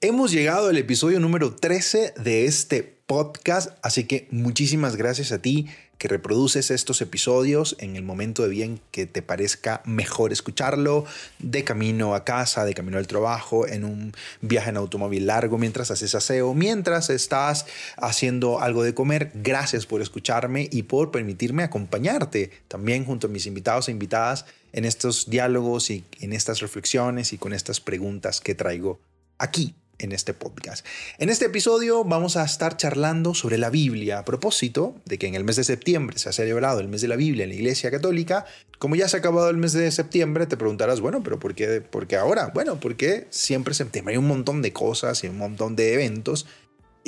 Hemos llegado al episodio número 13 de este podcast, así que muchísimas gracias a ti que reproduces estos episodios en el momento de bien que te parezca mejor escucharlo, de camino a casa, de camino al trabajo, en un viaje en automóvil largo, mientras haces aseo, mientras estás haciendo algo de comer. Gracias por escucharme y por permitirme acompañarte también junto a mis invitados e invitadas en estos diálogos y en estas reflexiones y con estas preguntas que traigo aquí en este podcast. En este episodio vamos a estar charlando sobre la Biblia a propósito de que en el mes de septiembre se ha celebrado el mes de la Biblia en la Iglesia Católica. Como ya se ha acabado el mes de septiembre, te preguntarás, bueno, pero ¿por qué, por qué ahora? Bueno, porque siempre septiembre hay un montón de cosas y un montón de eventos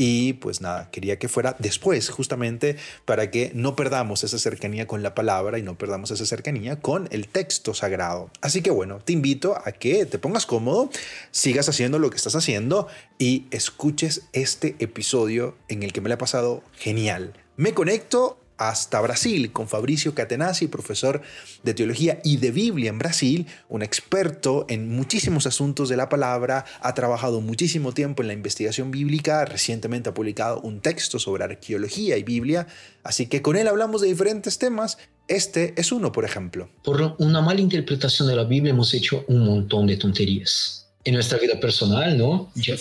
y pues nada, quería que fuera después, justamente para que no perdamos esa cercanía con la palabra y no perdamos esa cercanía con el texto sagrado. Así que bueno, te invito a que te pongas cómodo, sigas haciendo lo que estás haciendo y escuches este episodio en el que me lo ha pasado genial. Me conecto hasta Brasil con Fabricio Catenazzi, profesor de teología y de Biblia en Brasil, un experto en muchísimos asuntos de la palabra, ha trabajado muchísimo tiempo en la investigación bíblica, recientemente ha publicado un texto sobre arqueología y Biblia, así que con él hablamos de diferentes temas. Este es uno, por ejemplo. Por una mala interpretación de la Biblia hemos hecho un montón de tonterías en nuestra vida personal, ¿no? Yo,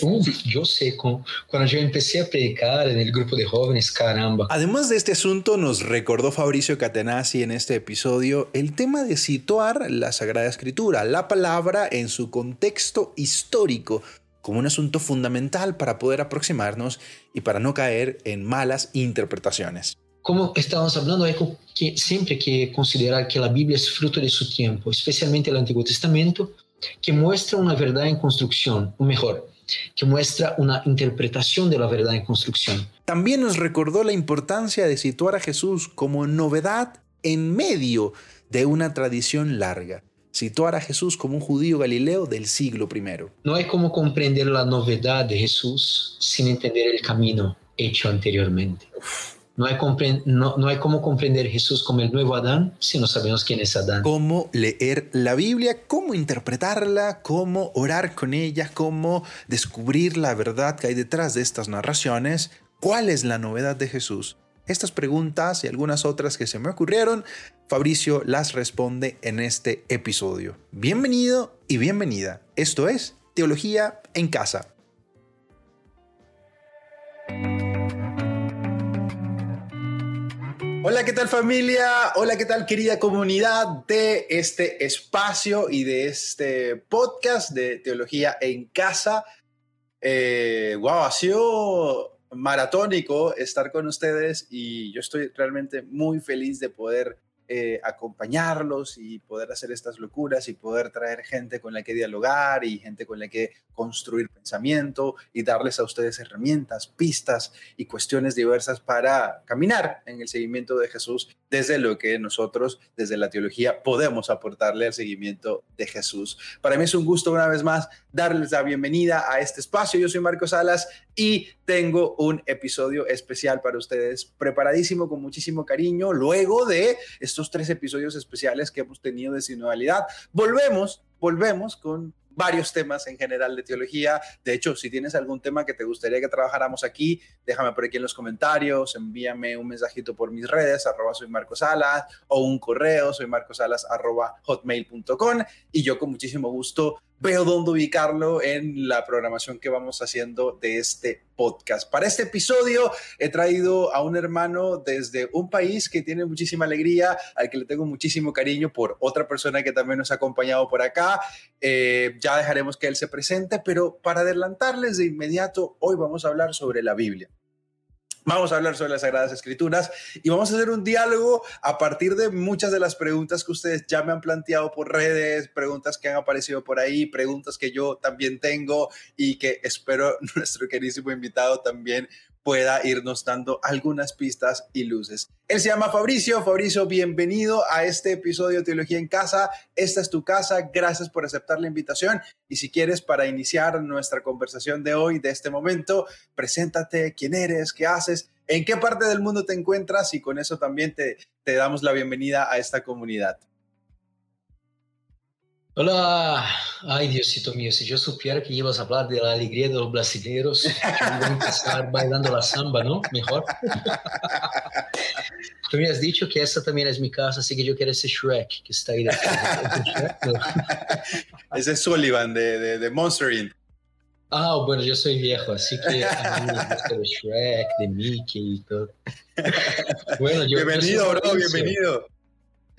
yo sé, cuando yo empecé a predicar en el grupo de jóvenes, caramba. Además de este asunto, nos recordó Fabricio Catenazzi en este episodio el tema de situar la Sagrada Escritura, la palabra en su contexto histórico, como un asunto fundamental para poder aproximarnos y para no caer en malas interpretaciones. Como estábamos hablando, hay que siempre que considerar que la Biblia es fruto de su tiempo, especialmente el Antiguo Testamento, que muestra una verdad en construcción, o mejor, que muestra una interpretación de la verdad en construcción. También nos recordó la importancia de situar a Jesús como novedad en medio de una tradición larga. Situar a Jesús como un judío galileo del siglo I. No hay como comprender la novedad de Jesús sin entender el camino hecho anteriormente. No hay, cómo comprender Jesús como el nuevo Adán si no sabemos quién es Adán. Cómo leer la Biblia, cómo interpretarla, cómo orar con ella, cómo descubrir la verdad que hay detrás de estas narraciones, cuál es la novedad de Jesús. Estas preguntas y algunas otras que se me ocurrieron, Fabricio las responde en este episodio. Bienvenido y bienvenida. Esto es Teología en Casa. Hola, ¿qué tal familia? Hola, ¿qué tal querida comunidad de este espacio y de este podcast de Teología en Casa? Eh, wow, ha sido maratónico estar con ustedes y yo estoy realmente muy feliz de poder eh, acompañarlos y poder hacer estas locuras y poder traer gente con la que dialogar y gente con la que construir pensamiento y darles a ustedes herramientas, pistas y cuestiones diversas para caminar en el seguimiento de Jesús desde lo que nosotros, desde la teología, podemos aportarle al seguimiento de Jesús. Para mí es un gusto una vez más darles la bienvenida a este espacio. Yo soy Marcos Salas y tengo un episodio especial para ustedes, preparadísimo con muchísimo cariño, luego de estos tres episodios especiales que hemos tenido de sinodalidad. Volvemos, volvemos con varios temas en general de teología. De hecho, si tienes algún tema que te gustaría que trabajáramos aquí, déjame por aquí en los comentarios, envíame un mensajito por mis redes, arroba soy Marcos Salas, o un correo, soy arroba hotmail.com, y yo con muchísimo gusto veo dónde ubicarlo en la programación que vamos haciendo de este podcast. Para este episodio he traído a un hermano desde un país que tiene muchísima alegría, al que le tengo muchísimo cariño por otra persona que también nos ha acompañado por acá. Eh, ya dejaremos que él se presente, pero para adelantarles de inmediato, hoy vamos a hablar sobre la Biblia. Vamos a hablar sobre las Sagradas Escrituras y vamos a hacer un diálogo a partir de muchas de las preguntas que ustedes ya me han planteado por redes, preguntas que han aparecido por ahí, preguntas que yo también tengo y que espero nuestro queridísimo invitado también pueda irnos dando algunas pistas y luces. Él se llama Fabricio. Fabricio, bienvenido a este episodio de Teología en Casa. Esta es tu casa. Gracias por aceptar la invitación. Y si quieres, para iniciar nuestra conversación de hoy, de este momento, preséntate quién eres, qué haces, en qué parte del mundo te encuentras y con eso también te, te damos la bienvenida a esta comunidad. Hola, ay Diosito mío, si yo supiera que ibas a hablar de la alegría de los brasileños, iba a empezar bailando la samba, ¿no? Mejor. Tú me has dicho que esta también es mi casa, así que yo quiero ese Shrek que está ahí ese es Sullivan de, de, de Monster Inc. Ah, bueno, yo soy viejo, así que a mí me gusta de Shrek, de Mickey y todo. Bueno, yo, bienvenido, bro, bienvenido.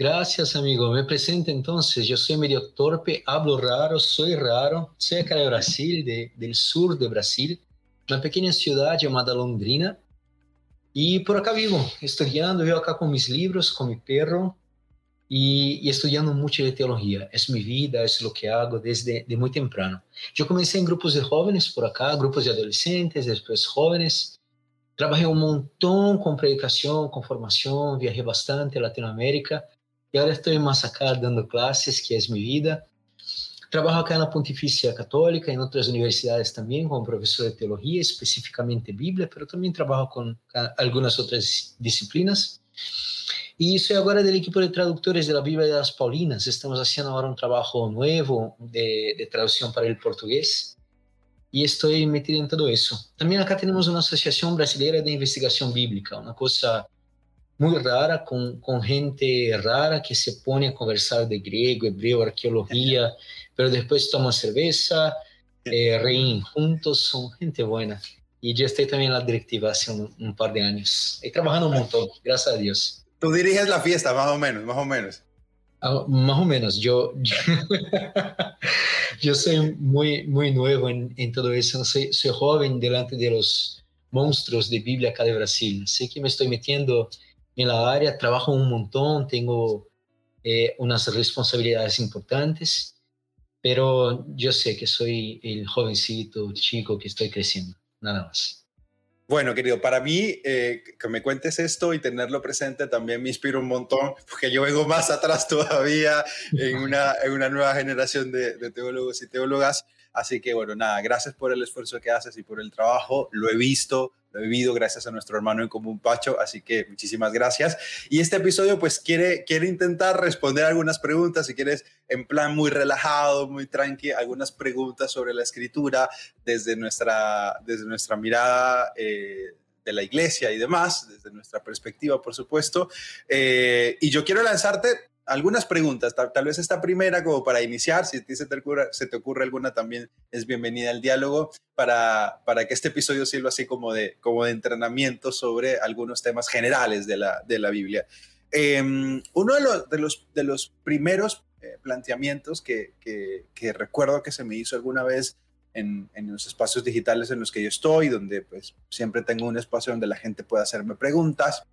Gracias, amigo. Me presento entonces. Yo soy medio torpe, hablo raro, soy raro. Soy acá de Brasil, de, del sur de Brasil, una pequeña ciudad llamada Londrina. Y por acá vivo, estudiando, vivo acá con mis libros, con mi perro y, y, estudiando mucho de teología. Es mi vida, es lo que hago desde de muy temprano. Yo comencé en grupos de jóvenes por acá, grupos de adolescentes, después jóvenes. Trabajé un montón con predicación, con formación, viajé bastante a Latinoamérica y ahora estoy más acá dando clases, que es mi vida. Trabajo acá en la Pontificia Católica, en otras universidades también, como profesor de teología, específicamente Biblia, pero también trabajo con algunas otras disciplinas. Y soy ahora del equipo de traductores de la Biblia de las Paulinas. Estamos haciendo ahora un trabajo nuevo de, de traducción para el portugués y estoy metido en todo eso. También acá tenemos una asociación brasileña de investigación bíblica, una cosa muy rara, con, con, gente rara que se pone a conversar de griego, hebreo, arqueología, pero después toma cerveza, eh, reín juntos, son gente buena. Y yo estoy también en la directiva hace un, un par de años. Estoy trabajando un montón, gracias a Dios. Tú diriges la fiesta, más o menos, más o menos. Ah, más o menos, yo, yo, yo, soy muy, muy nuevo en, en todo eso, soy, soy joven delante de los monstruos de Biblia acá de Brasil, así que me estoy metiendo en la área, trabajo un montón, tengo eh, unas responsabilidades importantes, pero yo sé que soy el jovencito, chico que estoy creciendo, nada más. Bueno, querido, para mí eh, que me cuentes esto y tenerlo presente también me inspira un montón, porque yo vengo más atrás todavía en una, en una nueva generación de, de teólogos y teólogas. Así que bueno, nada, gracias por el esfuerzo que haces y por el trabajo. Lo he visto, lo he vivido gracias a nuestro hermano en común Pacho, así que muchísimas gracias. Y este episodio pues quiere, quiere intentar responder algunas preguntas, si quieres, en plan muy relajado, muy tranqui, algunas preguntas sobre la escritura desde nuestra, desde nuestra mirada. Eh, de la iglesia y demás, desde nuestra perspectiva, por supuesto. Eh, y yo quiero lanzarte algunas preguntas, tal, vez esta primera como para iniciar, si se te, ocurre, se te ocurre alguna también es bienvenida al diálogo para, para que este episodio sirva así como de, como de entrenamiento sobre algunos temas generales de la, de la Biblia. Em, uno de los, de los, de los primeros eh, planteamientos que, que, que, recuerdo que se me hizo alguna vez en, en, los espacios digitales en los que yo estoy, donde pues siempre tengo un espacio donde la gente puede hacerme preguntas,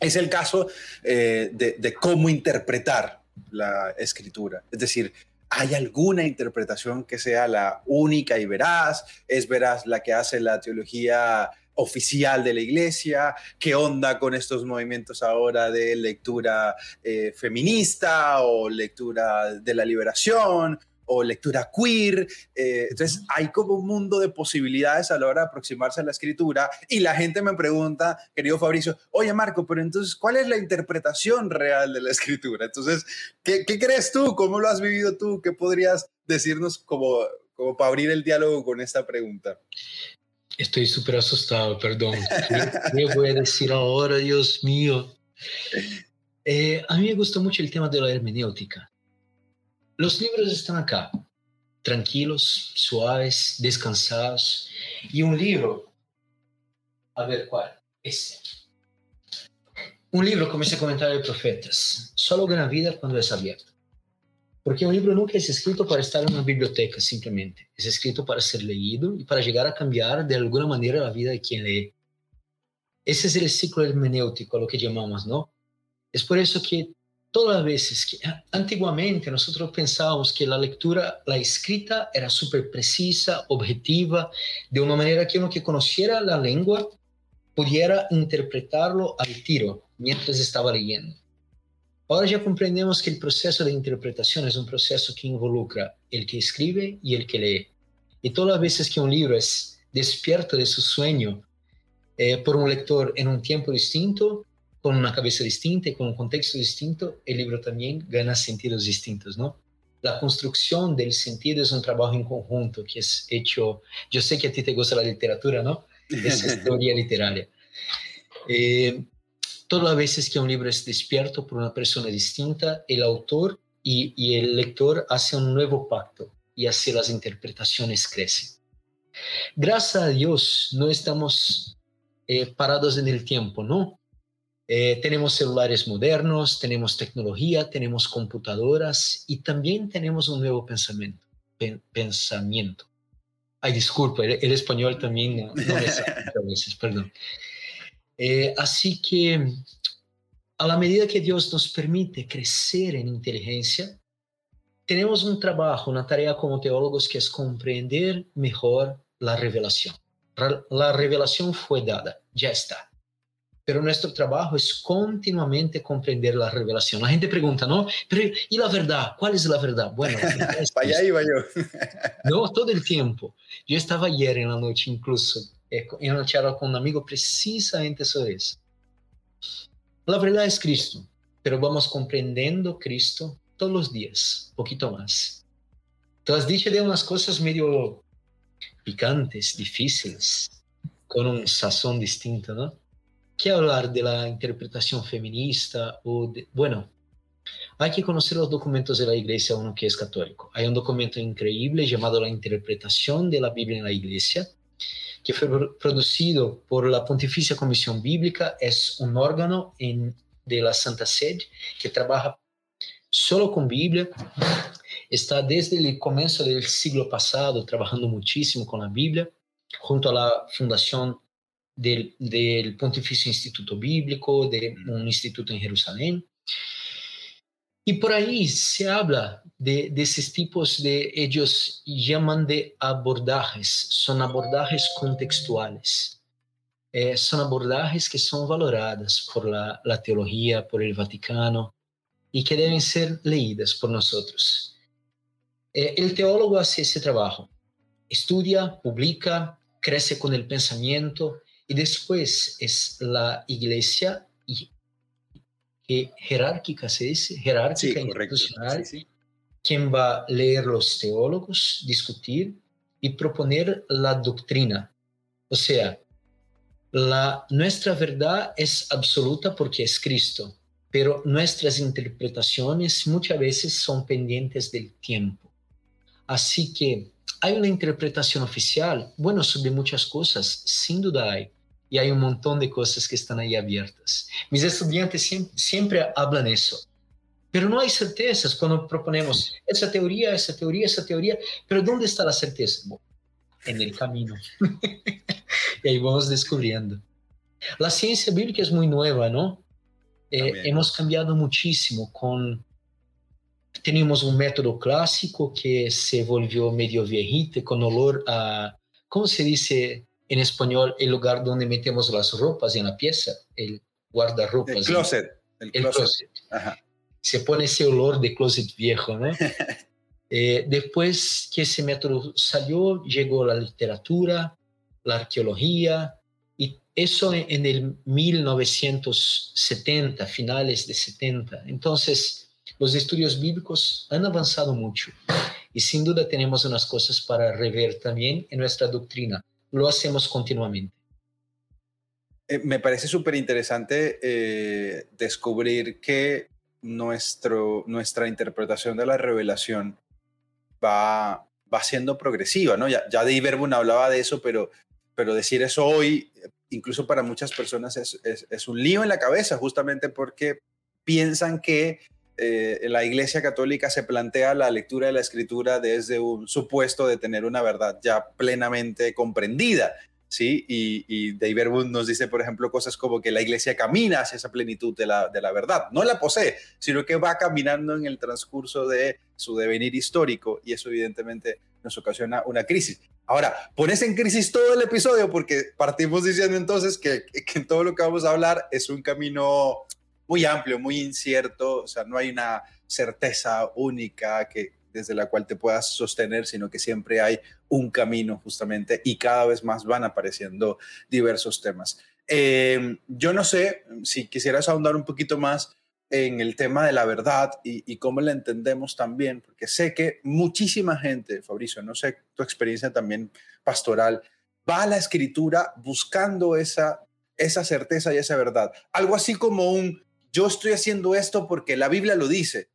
es el caso eh, de, cómo interpretar la escritura. Es decir, ¿hay alguna interpretación que sea la única y veraz? ¿Es veraz la que hace la teología oficial de la iglesia? ¿Qué onda con estos movimientos ahora de lectura eh, feminista o lectura de la liberación? O lectura queer. Eh, entonces hay como un mundo de posibilidades a la hora de aproximarse a la escritura y la gente me pregunta, querido Fabricio, oye Marco, pero entonces, ¿cuál es la interpretación real de la escritura? Entonces, ¿qué, qué crees tú? ¿Cómo lo has vivido tú? ¿Qué podrías decirnos como, como para abrir el diálogo con esta pregunta? Estoy súper asustado, perdón. ¿Qué, voy a decir ahora, Dios mío? Eh, a mí me gusta mucho el tema de la hermenéutica. Los libros están acá, tranquilos, suaves, descansados. Y un libro, a ver cuál, este. Un libro, como ese comentario de profetas, solo gana vida cuando es abierto. Porque un libro nunca es escrito para estar en una biblioteca simplemente. Es escrito para ser leído y para llegar a cambiar de alguna manera la vida de quien lee. Ese es el ciclo hermenéutico, lo que llamamos, ¿no? Es por eso que todas las veces que antiguamente nosotros pensábamos que la lectura, la escrita era súper precisa, objetiva, de una manera que uno que conociera la lengua pudiera interpretarlo al tiro mientras estaba leyendo. Ahora ya comprendemos que el proceso de interpretación es un proceso que involucra el que escribe y el que lee. Y todas las veces que un libro es despierto de su sueño eh, por un lector en un tiempo distinto, con una cabeza distinta y con un contexto distinto, el libro también gana sentidos distintos, ¿no? la construcción del sentido es un trabajo en conjunto que es hecho, yo sé que a ti te gusta la literatura, ¿no? Es teoría literaria. Eh, todas las veces que un libro es despierto por una persona distinta, el autor y, y el lector hacen un nuevo pacto y así las interpretaciones crecen. Gracias a Dios no estamos eh, parados en el tiempo, ¿no? Eh, tenemos celulares modernos, tenemos tecnología, tenemos computadoras y también tenemos un nuevo pensamiento. pensamiento. Ay, disculpa, el, español también no, no a veces, perdón. Eh, así que a la medida que Dios nos permite crecer en inteligencia, tenemos un trabajo, una tarea como teólogos que es comprender mejor la revelación. La revelación fue dada, ya está pero nuestro trabajo es continuamente comprender la revelación. La gente pregunta, ¿no? Pero ¿y la verdad? ¿Cuál es la verdad? Bueno, para allá iba yo. no, todo el tiempo. Yo estaba ayer en la noche incluso eh, en una charla con un amigo precisamente sobre eso. La verdad es Cristo, pero vamos comprendiendo Cristo todos los días, poquito más. Tú has dicho de unas cosas medio picantes, difíciles, con un sazón distinto, ¿no? ¿Qué hablar de la interpretación feminista o de, bueno, hay que conocer los documentos de la iglesia uno que es católico. Hay un documento increíble llamado La interpretación de la Biblia en la iglesia, que fue producido por la Pontificia Comisión Bíblica, es un órgano en, de la Santa Sede que trabaja solo con Biblia, está desde el comienzo del siglo pasado trabajando muchísimo con la Biblia, junto a la Fundación del, del Pontificio Instituto Bíblico, de un instituto en Jerusalén. Y por ahí se habla de, de, esos tipos de, ellos llaman de abordajes, son abordajes contextuales. Eh, son abordajes que son valoradas por la, la, teología, por el Vaticano, y que deben ser leídas por nosotros. Eh, el teólogo hace ese trabajo, estudia, publica, crece con el pensamiento, y después es la iglesia jerárquica, se dice, jerárquica institucional, quien va a leer los teólogos, discutir y proponer la doctrina. O sea, la, nuestra verdad es absoluta porque es Cristo, pero nuestras interpretaciones muchas veces son pendientes del tiempo. Así que hay una interpretación oficial, bueno, sobre muchas cosas, sin duda hay, y hay un montón de cosas que están ahí abiertas. Mis estudiantes siempre, siempre hablan eso, pero no hay certezas cuando proponemos esa teoría, esa teoría, esa teoría, pero ¿dónde está la certeza? en el camino. y ahí vamos descubriendo. La ciencia bíblica es muy nueva, ¿no? Eh, hemos cambiado muchísimo con... Teníamos un método clásico que se volvió medio viejito, con olor a, ¿cómo se dice? En español el lugar donde metemos las ropas en la pieza, el guardarropas. El closet. El, closet. Se pone ese olor de closet viejo, ¿no? Eh, después que ese método salió, llegó la literatura, la arqueología, y eso en, en el 1970, finales de 70. Entonces, los estudios bíblicos han avanzado mucho y sin duda tenemos unas cosas para rever también en nuestra doctrina lo hacemos continuamente. Eh, me parece súper interesante eh, descubrir que nuestro, nuestra interpretación de la revelación va, va siendo progresiva, ¿no? Ya, ya de Iberbun hablaba de eso, pero, pero decir eso hoy, incluso para muchas personas, es, es, un lío en la cabeza, justamente porque piensan que eh, la Iglesia Católica se plantea la lectura de la Escritura desde un supuesto de tener una verdad ya plenamente comprendida. ¿sí? Y, y David nos dice, por ejemplo, cosas como que la iglesia camina hacia esa plenitud de la, de la verdad. No la posee, sino que va caminando en el transcurso de su devenir histórico y eso evidentemente nos ocasiona una crisis. Ahora, pones en crisis todo el episodio porque partimos diciendo entonces que, que todo lo que vamos a hablar es un camino muy amplio, muy incierto, o sea, no hay una certeza única que desde la cual te puedas sostener, sino que siempre hay un camino justamente y cada vez más van apareciendo diversos temas. Eh, yo no sé si quisieras ahondar un poquito más en el tema de la verdad y, cómo la entendemos también, porque sé que muchísima gente, Fabricio, no sé tu experiencia también pastoral, va a la escritura buscando esa, esa certeza y esa verdad. Algo así como un, yo estoy haciendo esto porque la Biblia lo dice,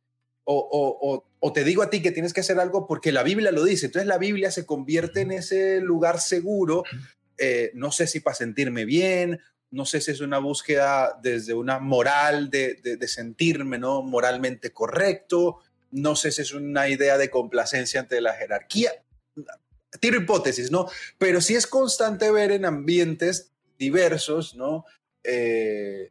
o, o, te digo a ti que tienes que hacer algo porque la Biblia lo dice. Entonces la Biblia se convierte en ese lugar seguro, eh, no sé si para sentirme bien no sé si es una búsqueda desde una moral de, sentirme ¿no? moralmente correcto, no sé si es una idea de complacencia ante la jerarquía. Tiro hipótesis, ¿no? Pero sí es constante ver en ambientes diversos, ¿no? Eh,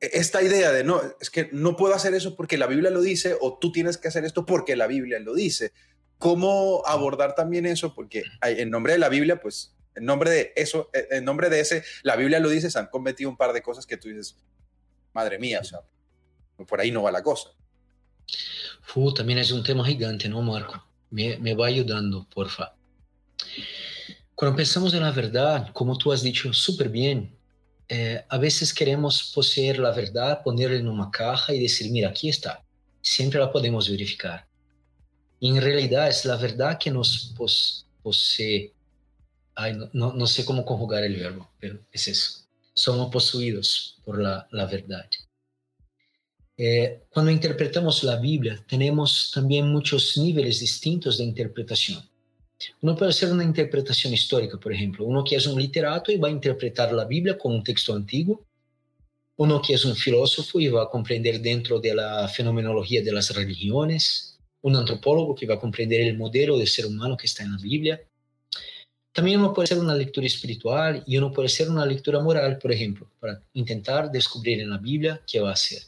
esta idea de, no, es que no puedo hacer eso porque la Biblia lo dice o tú tienes que hacer esto porque la Biblia lo dice. ¿Cómo abordar también eso? Porque en nombre de la Biblia, pues en nombre de eso, eh, en nombre de ese, la Biblia lo dice, se han cometido un par de cosas que tú dices, madre mía, o sea, por ahí no va la cosa. Fu, también es un tema gigante, ¿no, Marco? Me, me va ayudando, porfa. Cuando pensamos en la verdad, como tú has dicho súper bien, eh, a veces queremos poseer la verdad, ponerla en una caja y decir, mira, aquí está. Siempre la podemos verificar. Y en realidad es la verdad que nos posee Ay, no, no, no, sé cómo conjugar el verbo, pero es eso. Somos poseídos por la, la verdad. Eh, cuando interpretamos la Biblia, tenemos también muchos niveles distintos de interpretación. Uno puede hacer una interpretación histórica, por ejemplo, uno que es un literato y va a interpretar la Biblia con un texto antiguo, uno que es un filósofo y va a comprender dentro de la fenomenología de las religiones, un antropólogo que va a comprender el modelo de ser humano que está en la Biblia, también uno puede hacer una lectura espiritual y uno puede hacer una lectura moral, por ejemplo, para intentar descubrir en la Biblia qué va a ser.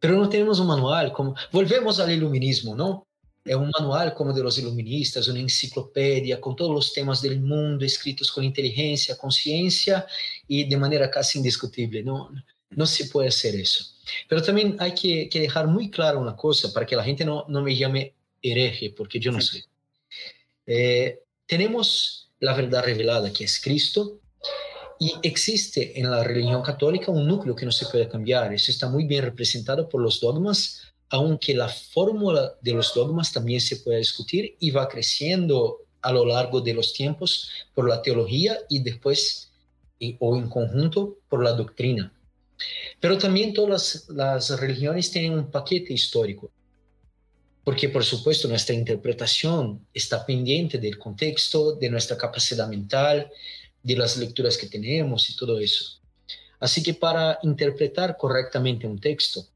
Pero no tenemos un manual como... Volvemos al iluminismo, ¿no? Es un manual como de los iluministas, una enciclopedia con todos los temas del mundo escritos con inteligencia, conciencia y de manera casi indiscutible. No, no se puede hacer eso. Pero también hay que, que dejar muy claro una cosa para que la gente no, no me llame hereje, porque yo no soy. Eh, tenemos la verdad revelada, que es Cristo, y existe en la religión católica un núcleo que no se puede cambiar. Eso está muy bien representado por los dogmas, aunque la fórmula de los dogmas también se puede discutir y va creciendo a lo largo de los tiempos por la teología y después o en conjunto por la doctrina. Pero también todas las religiones tienen un paquete histórico porque por supuesto nuestra interpretación está pendiente del contexto, de nuestra capacidad mental, de las lecturas que tenemos y todo eso. Así que para interpretar correctamente un texto,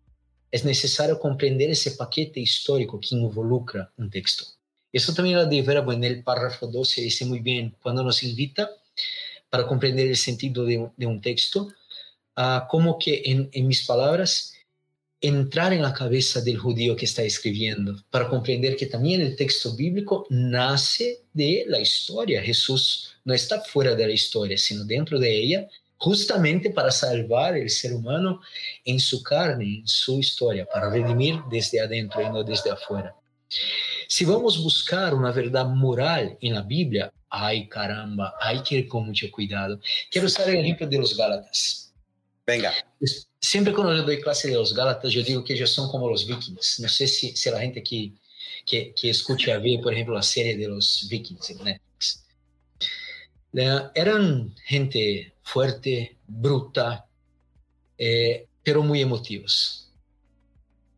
es necesario comprender ese paquete histórico que involucra un texto. Eso también lo de Verbo en el párrafo 12 dice muy bien, cuando nos invita para comprender el sentido de, de un texto, a como que en mis palabras, entrar en la cabeza del judío que está escribiendo, para comprender que también el texto bíblico nace de la historia. Jesús no está fuera de la historia, sino dentro de ella, justamente para salvar el ser humano en su carne, en su historia, para redimir desde adentro y no desde afuera. Si vamos a buscar una verdad moral en la Biblia, ay caramba, hay que ir con mucho cuidado. Quiero usar el ejemplo de los Gálatas. Venga. Siempre cuando yo doy clase de los Gálatas, yo digo que ellos son como los vikings. No sé si, si la gente que, que, que escucha a ver, por ejemplo, la serie de los vikings Netflix. Eran gente fuerte, bruta, eh, pero muy emotivos.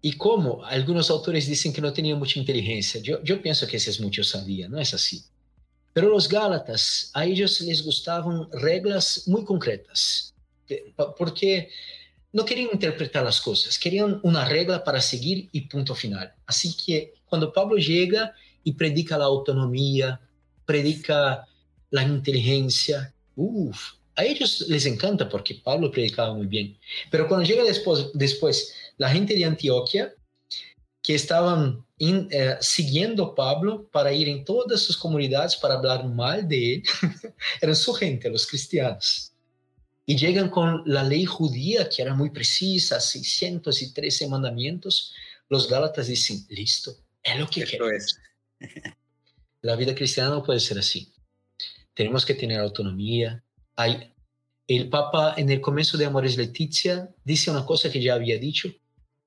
Y como algunos autores dicen que no tenían mucha inteligencia, yo, pienso que ese es mucho sabía, no es así. Pero los Gálatas, a ellos les gustaban reglas muy concretas, porque no querían interpretar las cosas, querían una regla para seguir y punto final. Así que cuando Pablo llega y predica la autonomía, predica la inteligencia, uff, a ellos les encanta porque Pablo predicaba muy bien. Pero cuando llega después, después la gente de Antioquia, que estaban eh, siguiendo a Pablo para ir en todas sus comunidades para hablar mal de él, eran su gente, los cristianos y llegan con la ley judía, que era muy precisa, 613 mandamientos, los Gálatas dicen, listo, es lo que queremos. la vida cristiana no puede ser así. Tenemos que tener autonomía. Hay, el Papa en el comienzo de Amores Leticia dice una cosa que ya había dicho,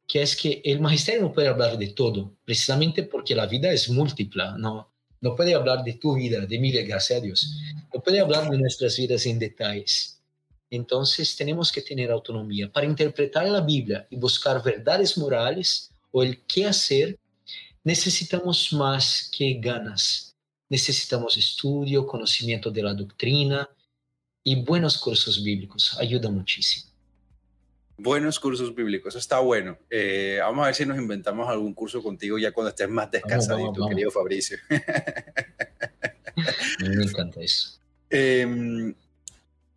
que es que el magisterio no puede hablar de todo, precisamente porque la vida es múltiple, no, no puede hablar de tu vida, de mi vida, gracias a Dios, no puede hablar de nuestras vidas en detalles. Entonces tenemos que tener autonomía para interpretar la Biblia y buscar verdades morales o el qué hacer. Necesitamos más que ganas. Necesitamos estudio, conocimiento de la doctrina y buenos cursos bíblicos. Ayuda muchísimo. Buenos cursos bíblicos, está bueno. Eh, vamos a ver si nos inventamos algún curso contigo ya cuando estés más descansadito, querido Fabricio. me encanta eso. Em,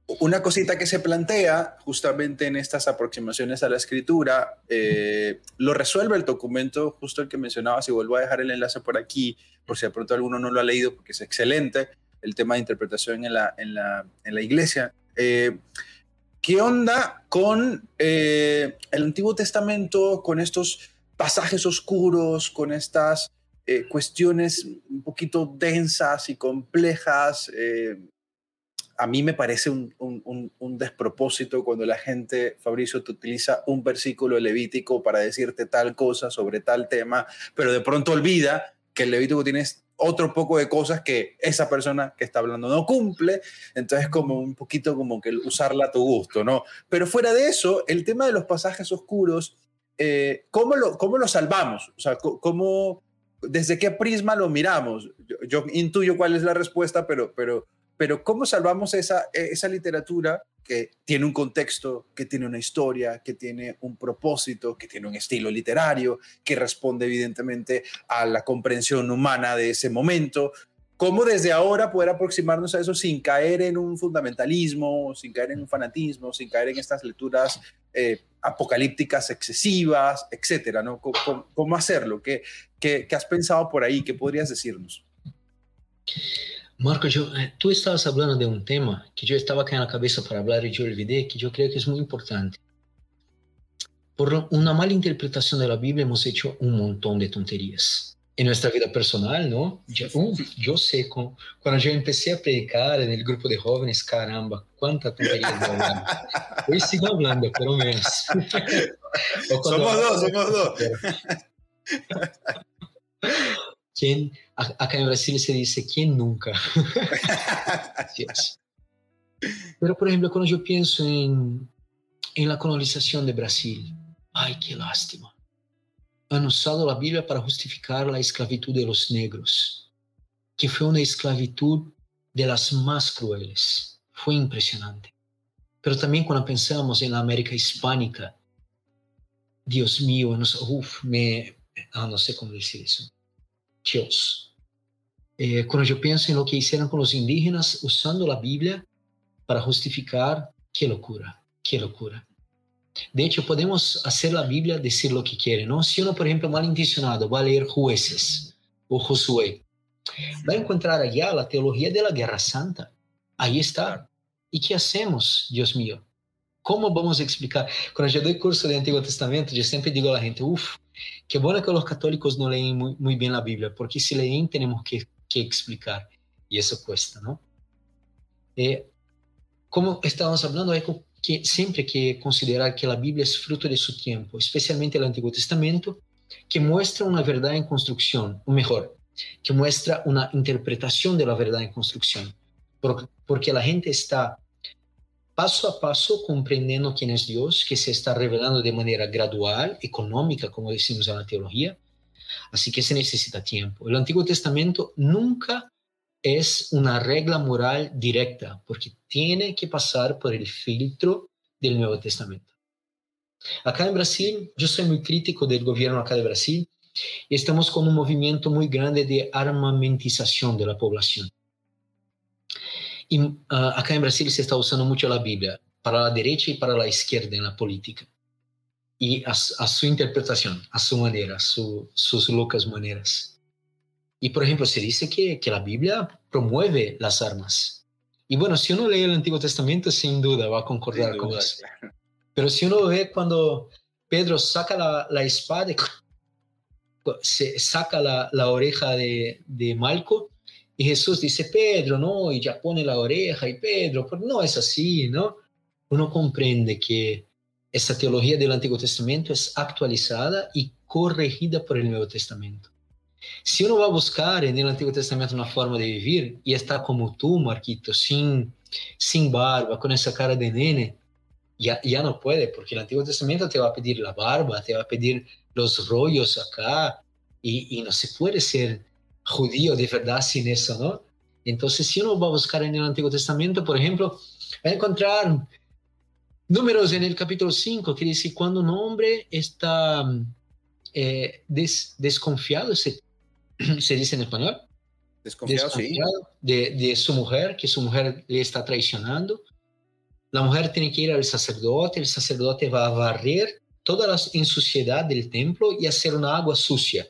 una cosita que se plantea justamente en estas aproximaciones a la escritura, eh, lo resuelve el documento, justo el que mencionabas, y vuelvo a dejar el enlace por aquí, por si de pronto alguno no lo ha leído, porque es excelente, el tema de interpretación en la, en la, en la iglesia. Eh, ¿Qué onda con eh, el Antiguo Testamento, con estos pasajes oscuros, con estas eh, cuestiones un poquito densas y complejas? A mí me parece un, un, despropósito cuando la gente, Fabricio, te utiliza un versículo levítico para decirte tal cosa sobre tal tema, pero de pronto olvida que el levítico tiene otro poco de cosas que esa persona que está hablando no cumple, entonces como un poquito como que usarla a tu gusto, ¿no? Pero fuera de eso, el tema de los pasajes oscuros, eh, ¿cómo, lo, ¿cómo lo salvamos? O sea, ¿cómo, ¿desde qué prisma lo miramos? Yo, yo, intuyo cuál es la respuesta, pero, pero, pero ¿cómo salvamos esa, esa literatura que tiene un contexto, que tiene una historia, que tiene un propósito, que tiene un estilo literario, que responde evidentemente a la comprensión humana de ese momento. ¿Cómo desde ahora poder aproximarnos a eso sin caer en un fundamentalismo, sin caer en un fanatismo, sin caer en estas lecturas eh, apocalípticas excesivas, etcétera? ¿no? ¿Cómo, hacerlo? ¿Qué, ¿Qué, qué, has pensado por ahí? ¿Qué podrías decirnos? Marco, yo, eh, tú estabas hablando de un tema que yo estaba acá en la cabeza para hablar y yo olvidé, que yo creo que es muy importante. Por una mala interpretación de la Biblia hemos hecho un montón de tonterías. En nuestra vida personal, ¿no? Yo, uh, yo sé, con, cuando yo empecé a predicar en el grupo de jóvenes, caramba, cuánta tontería yo hablando. Hoy sigo hablando, pero menos. somos dos, somos dos. ¿Quién, acá en Brasil se dice, ¿quién nunca? Pero, por ejemplo, cuando yo pienso en, en la colonización de Brasil, ay, qué lástima. Han usado la Biblia para justificar la esclavitud de los negros, que fue una esclavitud de las más crueles. Fue impresionante. Pero también cuando pensamos en la América hispánica, Dios mío, no, uf, me, ah, no sé cómo decir eso Dios. Eh, cuando yo pienso en lo que hicieron con los indígenas usando la Biblia para justificar, qué locura, qué locura. De hecho, podemos hacer la Biblia decir lo que quiere, ¿no? Si uno, por ejemplo, malintencionado va a leer jueces o Josué, va a encontrar allá la teología de la guerra santa. Ahí está. ¿Y qué hacemos, Dios mío? ¿Cómo vamos a explicar? Cuando yo doy curso de Antiguo Testamento, yo siempre digo a la gente, uff, qué bueno que los católicos no leen muy, muy bien la Biblia, porque si leen tenemos que, que explicar, y eso cuesta, ¿no? Eh, como estábamos hablando, hay que siempre que considerar que la Biblia es fruto de su tiempo, especialmente el Antiguo Testamento, que muestra una verdad en construcción, o mejor, que muestra una interpretación de la verdad en construcción, porque la gente está paso a paso compreendendo quién es Dios, que se está revelando de manera gradual, económica, como decimos en la teología. Así que se necesita tiempo. El Antiguo Testamento nunca es una regla moral directa, porque tiene que pasar por el filtro del Nuevo Testamento. Acá en Brasil, yo soy muy crítico del gobierno acá de Brasil, y estamos con un movimiento muy grande de armamentización de la población. Y uh, acá en Brasil se está usando mucho la Biblia para la derecha y para la izquierda en la política. Y a, a su interpretación, a su manera, su, sus locas maneras. Y por ejemplo, se dice que, que la Biblia promueve las armas. Y bueno, si uno lee el Antiguo Testamento, sin duda va a concordar duda, con eso. Claro. Pero si uno ve cuando Pedro saca la, la espada, se saca la, la oreja de, de Malco, y Jesús dice, Pedro, ¿no? Y ya pone la oreja y Pedro, pero no es así, ¿no? Uno comprende que esa teología del Antiguo Testamento es actualizada y corregida por el Nuevo Testamento. Si uno va a buscar en el Antiguo Testamento una forma de vivir y está como tú, Marquito, sin, sin barba, con esa cara de nene, ya, ya no puede, porque el Antiguo Testamento te va a pedir la barba, te va a pedir los rollos acá, y, y no se puede ser judío de verdad sin eso, ¿no? Entonces, si uno va a buscar en el Antiguo Testamento, por ejemplo, va a encontrar números en el capítulo 5 que dice cuando un hombre está eh, des, desconfiado, se, se, dice en español, desconfiado, desconfiado sí. de, de, su mujer, que su mujer le está traicionando, la mujer tiene que ir al sacerdote, el sacerdote va a barrer toda la insuciedad del templo y hacer una agua sucia.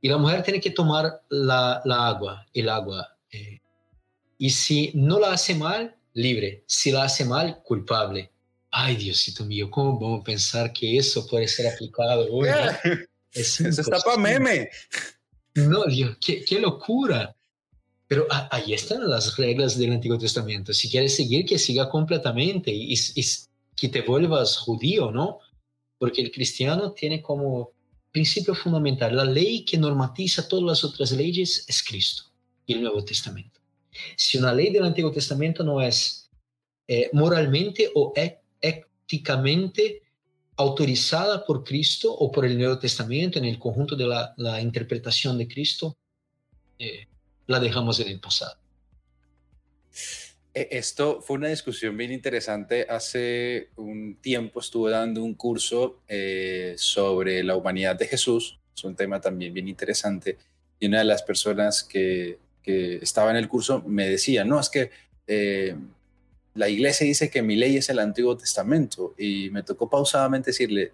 Y la mujer tiene que tomar la, la agua, el agua. Eh, y si no la hace mal, libre. Si la hace mal, culpable. Ay, Diosito mío, ¿cómo vamos a pensar que eso puede ser aplicado hoy? Es eso está para meme. No, Dios, qué, qué locura. Pero ahí están las reglas del Antiguo Testamento. Si quieres seguir, que siga completamente y, y, que te vuelvas judío, ¿no? Porque el cristiano tiene como principio fundamental, la ley que normatiza todas las otras leyes es Cristo y el Nuevo Testamento. Si una ley del Antiguo Testamento no es eh, moralmente o éticamente autorizada por Cristo o por el Nuevo Testamento en el conjunto de la, la interpretación de Cristo, eh, la dejamos en el pasado. E, esto fue una discusión bien interesante. Hace un tiempo estuve dando un curso eh, sobre la humanidad de Jesús. Es un tema también bien interesante. Y una de las personas que, que estaba en el curso me decía, no, es que eh, la iglesia dice que mi ley es el Antiguo Testamento. Y me tocó pausadamente decirle,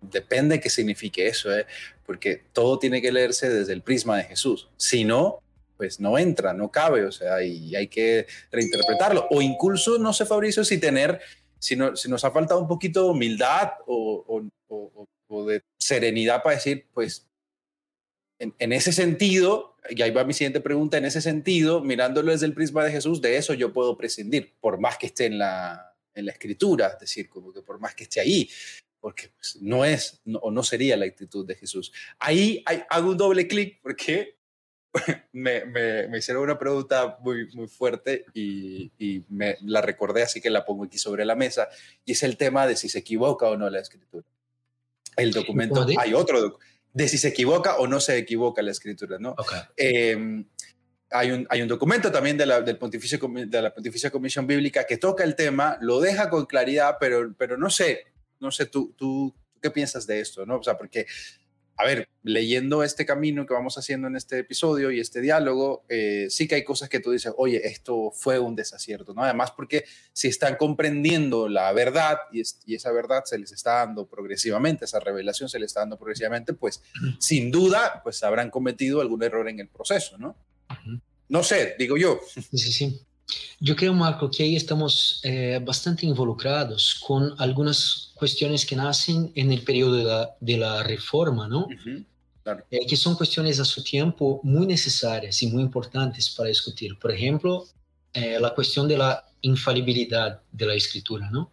depende qué signifique eso, ¿eh? porque todo tiene que leerse desde el prisma de Jesús. Si no, pues no entra, no cabe, o sea, y hay que reinterpretarlo. O incluso, no sé, Fabricio, si tener, si, si nos ha faltado un poquito de humildad o, de serenidad para decir, pues, en, ese sentido, y ahí va mi siguiente pregunta, en ese sentido, mirándolo desde el prisma de Jesús, de eso yo puedo prescindir, por más que esté en la, en la escritura, es decir, como que por más que esté ahí, porque pues, no es o no sería la actitud de Jesús. Ahí hay, hago un doble clic porque me, me, hicieron una pregunta muy, muy fuerte y, y, me la recordé, así que la pongo aquí sobre la mesa, y es el tema de si se equivoca o no la escritura. El documento, hay otro, de si se equivoca o no se equivoca la escritura, ¿no? Em, hay, un, hay un documento también de la, del Pontificio, de la Pontificia Comisión Bíblica que toca el tema, lo deja con claridad, pero, pero no sé, no sé, tú, tú, ¿qué piensas de esto, no? O sea, porque a ver, leyendo este camino que vamos haciendo en este episodio y este diálogo, eh, sí que hay cosas que tú dices, oye, esto fue un desacierto, ¿no? Además, porque si están comprendiendo la verdad y, esa verdad se les está dando progresivamente, esa revelación se les está dando progresivamente, pues sin duda, pues habrán cometido algún error en el proceso, ¿no? No sé, digo yo. Sí, sí, sí. Yo creo, Marco, que ahí estamos eh, bastante involucrados con algunas cuestiones que nacen en el periodo de la, de la reforma, ¿no? claro. eh, que son cuestiones a su tiempo muy necesarias y muy importantes para discutir. Por ejemplo, eh, la cuestión de la infalibilidad de la escritura, ¿no?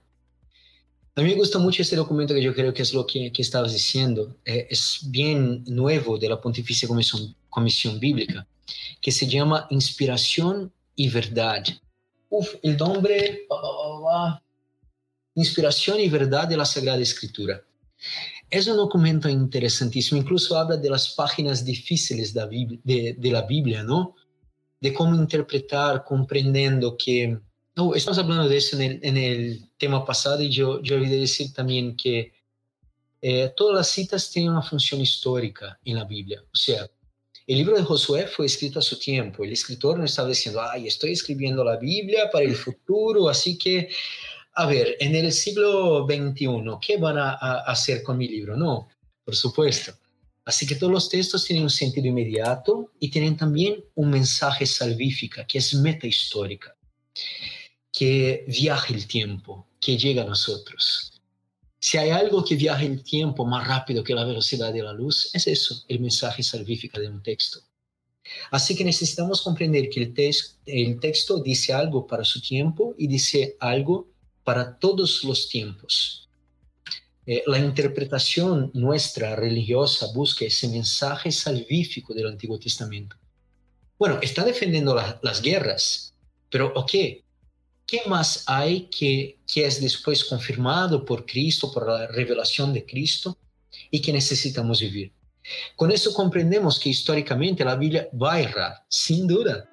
A mí me gusta mucho este documento que yo creo que es lo que, que estabas diciendo. Eh, es bien nuevo de la Pontificia Comisión, Comisión Bíblica, que se llama Inspiración y verdad. Uf, el nombre, inspiración y verdad de la Sagrada Escritura. Es un documento interesantísimo, incluso habla de las páginas difíciles de, de, de la Biblia, ¿no? De cómo interpretar, comprendiendo que... No, estamos hablando de eso en el, tema pasado y yo, yo olvidé decir que eh, todas las citas tienen una función histórica en la Biblia. O el libro de Josué fue escrito a su tiempo. El escritor no estaba diciendo, ay, estoy escribiendo la Biblia para el futuro, así que, a ver, en el siglo XXI, ¿qué van a, hacer con mi libro? No, por supuesto. Así que todos los textos tienen un sentido inmediato y tienen también un mensaje salvífico, que es meta histórica, que viaja el tiempo, que llega a nosotros. Si hay algo que viaja el tiempo más rápido que la velocidad de la luz, es eso, el mensaje salvífico de un texto. Así que necesitamos comprender que el, el texto dice algo para su tiempo y dice algo para todos los tiempos. eh, la interpretación nuestra religiosa busca ese mensaje salvífico del Antiguo Testamento. Bueno, está defendiendo las guerras, pero ok, ¿qué más hay que, que es después confirmado por Cristo, por la revelación de Cristo y que necesitamos vivir? Con eso comprendemos que históricamente la Biblia va a errar, sin duda.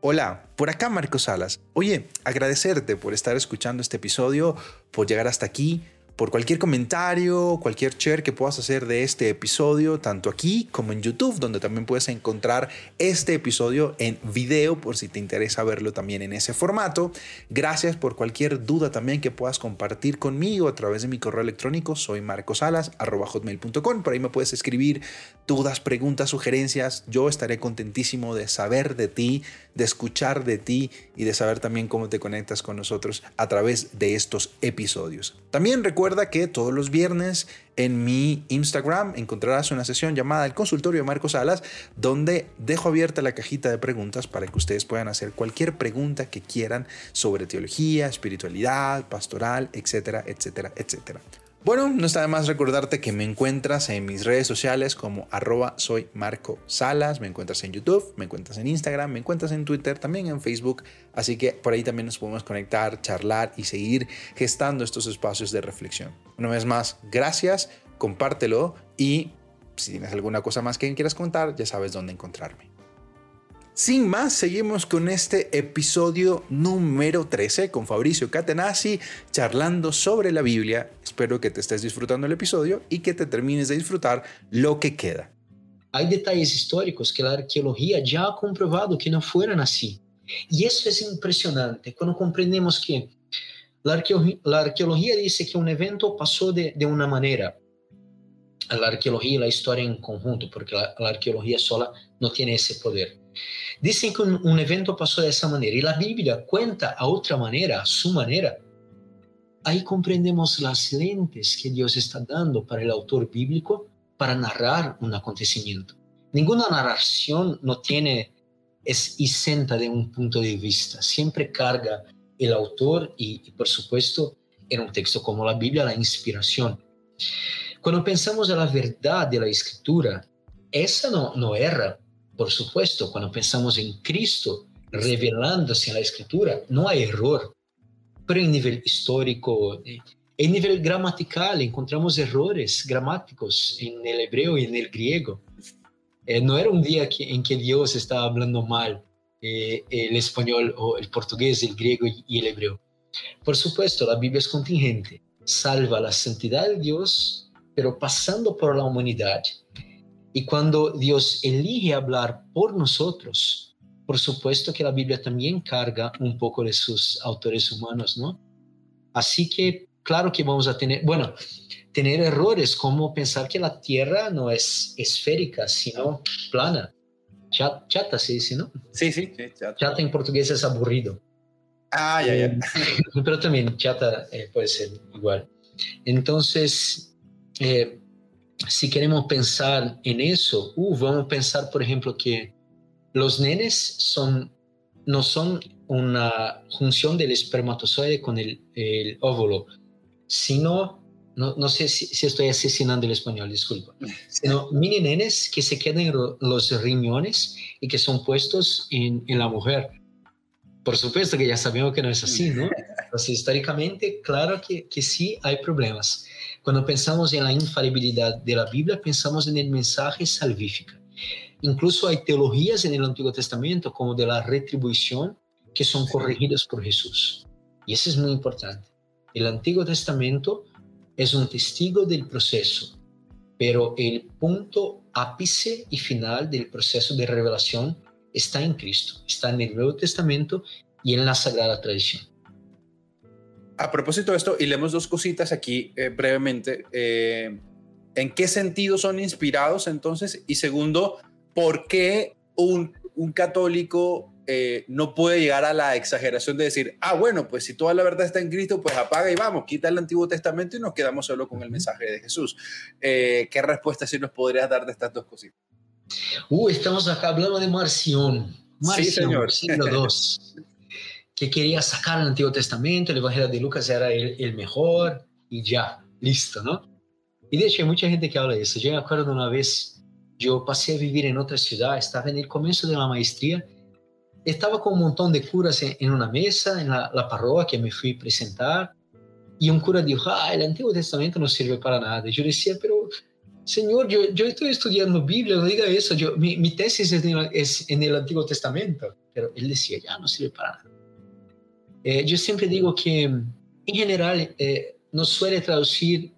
Hola, por acá Marco Salas. Oye, agradecerte por estar escuchando este episodio, por llegar hasta aquí por cualquier comentario, cualquier share que puedas hacer de este episodio, tanto aquí como en YouTube, donde también puedes encontrar este episodio en video por si te interesa verlo también en ese formato. Gracias por cualquier duda también que puedas compartir conmigo a través de mi correo electrónico, soy marcosalas.hotmail.com. Por ahí me puedes escribir dudas, preguntas, sugerencias. Yo estaré contentísimo de saber de ti, de escuchar de ti y de saber también cómo te conectas con nosotros a través de estos episodios. También recuerda Recuerda que todos los viernes en mi Instagram encontrarás una sesión llamada El Consultorio de Marcos Salas, donde dejo abierta la cajita de preguntas para que ustedes puedan hacer cualquier pregunta que quieran sobre teología, espiritualidad, pastoral, etcétera, etcétera, etcétera. Bueno, no está de más recordarte que me encuentras en mis redes sociales como arroba soy Marco Salas, me encuentras en YouTube, me encuentras en Instagram, me encuentras en Twitter, también en Facebook, así que por ahí también nos podemos conectar, charlar y seguir gestando estos espacios de reflexión. Una vez más, gracias, compártelo y si tienes alguna cosa más que quieras contar, ya sabes dónde encontrarme. Sin más, seguimos con este episodio número 13 con Fabricio Catenazzi charlando sobre la Biblia. Espero que te estés disfrutando el episodio y que te termines de disfrutar lo que queda. Hay detalles históricos que la arqueología ya ha comprobado que no fueron así. Y eso es impresionante cuando comprendemos que la arqueología, dice que un evento pasó de, una manera. La arqueología y la historia en conjunto, porque la arqueología sola no tiene ese poder. Dicen que un, evento pasó de esa manera y la Biblia cuenta a otra manera, a su manera. Ahí comprendemos las lentes que Dios está dando para el autor bíblico para narrar un acontecimiento. Ninguna narración no tiene es isenta de un punto de vista, siempre carga el autor y, y por supuesto en un texto como la Biblia la inspiración. Cuando pensamos en la verdad de la escritura, esa no, no erra, por supuesto, cuando pensamos en Cristo revelándose en la escritura, no hay error. Pero en nivel histórico, en nivel gramatical, encontramos errores gramáticos en el hebreo y en el griego. Eh, no era un día que, en que Dios estaba hablando mal eh, el español o el portugués, el griego y el hebreo. Por supuesto, la Biblia es contingente, salva la santidad de Dios, pero pasando por la humanidad y cuando Dios elige hablar por nosotros, por supuesto que la Biblia también carga un poco de sus autores humanos, ¿no? Así que, claro que vamos a tener, bueno, tener errores como pensar que la Tierra no es esférica, sino plana. Chata, se dice, ¿no? Sí, sí, chata. chata. en portugués es aburrido. Ah, ya, ya. Eh, pero también chata eh, puede ser igual. Entonces, eh, si queremos pensar en eso, uh, vamos a pensar, por ejemplo, que los nenes son, no son una función del espermatozoide con el, óvulo, sino, no, no sé si, estoy asesinando el español, disculpa, sino mini nenes que se quedan en los riñones y que son puestos en, en la mujer. Por supuesto que ya sabemos que no es así, ¿no? Entonces, históricamente, claro que, que sí hay problemas. Cuando pensamos en la infalibilidad de la Biblia, pensamos en el mensaje salvífico. Incluso hay teologías en el Antiguo Testamento, como de la retribución, que son corregidas por Jesús. Y eso es muy importante. El Antiguo Testamento es un testigo del proceso, pero el punto ápice y final del proceso de revelación está en Cristo, está en el Nuevo Testamento y en la Sagrada Tradición a propósito de esto, y leemos dos cositas aquí eh, brevemente. Eh, ¿En qué sentido son inspirados entonces? Y segundo, ¿por qué un, un católico eh, no puede llegar a la exageración de decir, ah, bueno, pues si toda la verdad está en Cristo, pues apaga y vamos, quita el Antiguo Testamento y nos quedamos solo con el mensaje de Jesús? ¿Qué respuesta sí nos podrías dar de estas dos cositas? Uh, estamos acá hablando de Marción. Marción, sí, señor. siglo II, que quería sacar el Antiguo Testamento, el Evangelio de Lucas era el, el mejor y ya, listo, ¿no? Y de hecho hay mucha gente que habla de eso. Yo me acuerdo de una vez, yo pasé a vivir en otra ciudad, estaba en el comienzo de la maestría, estaba con un montón de curas en, en una mesa, en la, la parroquia, me fui a presentar, y un cura dijo, ah, el Antiguo Testamento no sirve para nada. Yo decía, pero Señor, yo, yo estoy estudiando Biblia, no diga eso, yo, mi, mi tesis es en, es en, el, Antiguo Testamento. Pero él decía, ya no sirve para nada. Eh, yo siempre digo que en general eh, no suele traducir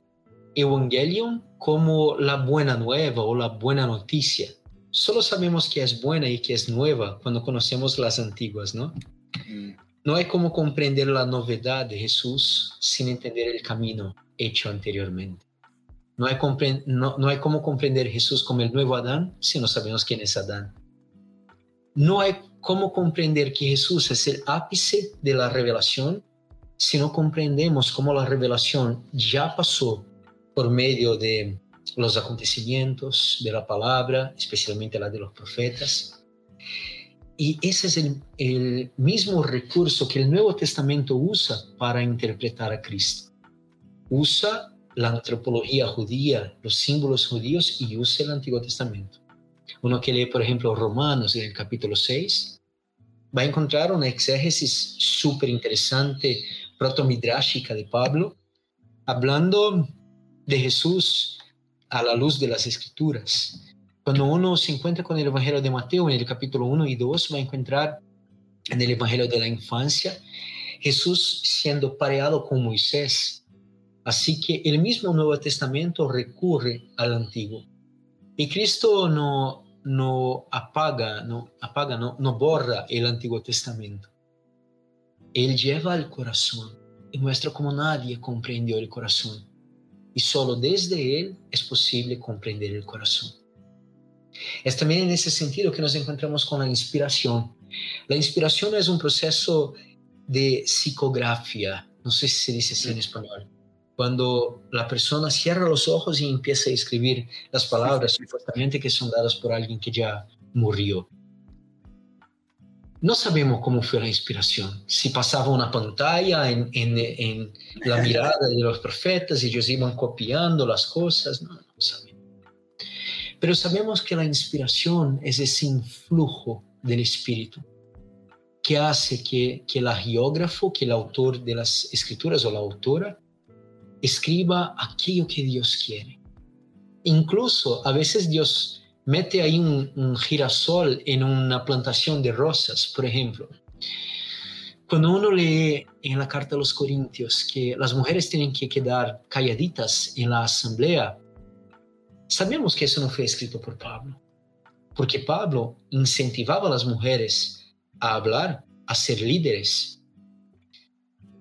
Evangelion como la buena nueva o la buena noticia. Solo sabemos que es buena y que es nueva cuando conocemos las antiguas, ¿no? Mm. No hay como comprender la novedad de Jesús sin entender el camino hecho anteriormente. No hay, no, no hay como comprender Jesús como el nuevo Adán si no sabemos quién es Adán. No hay cómo comprender que Jesús es el ápice de la revelación si no comprendemos cómo la revelación ya pasó por medio de los acontecimientos, de la palabra, especialmente la de los profetas. Y ese es el, el mismo recurso que el Nuevo Testamento usa para interpretar a Cristo. Usa la antropología judía, los símbolos judíos y usa el Antiguo Testamento. Uno que lee, por ejemplo, Romanos en el capítulo 6, va a encontrar una exégesis súper interesante, protomidráshica de Pablo, hablando de Jesús a la luz de las escrituras. Cuando uno se encuentra con el Evangelio de Mateo en el capítulo 1 y 2, va a encontrar en el Evangelio de la infancia Jesús siendo pareado con Moisés Así que el mismo Nuevo Testamento recurre al Antiguo. Y Cristo no, no apaga, no, apaga no, borra el Antiguo Testamento. Él lleva al corazón y muestra cómo nadie comprendió el corazón. Y solo desde Él es posible comprender el corazón. Es también en ese sentido que nos encontramos con la inspiración. La inspiración es un proceso de psicografía, no sé si se dice así en español, cuando la persona cierra los ojos y empieza a escribir las palabras supuestamente que son dadas por alguien que ya murió. No sabemos cómo fue la inspiración, si pasaba una pantalla en, en, en la mirada de los profetas y ellos iban copiando las cosas, no, no sabemos. Pero sabemos que la inspiración es ese influjo del Espíritu que hace que, que el geógrafo, que el autor de las escrituras o la autora, escriba aquello que Dios quiere. Incluso a veces Dios mete ahí un, girasol en una plantación de rosas, por ejemplo. Cuando uno lee en la carta a los Corintios que las mujeres tienen que quedar calladitas en la asamblea, sabemos que eso no fue escrito por Pablo, porque Pablo incentivaba a las mujeres a hablar, a ser líderes,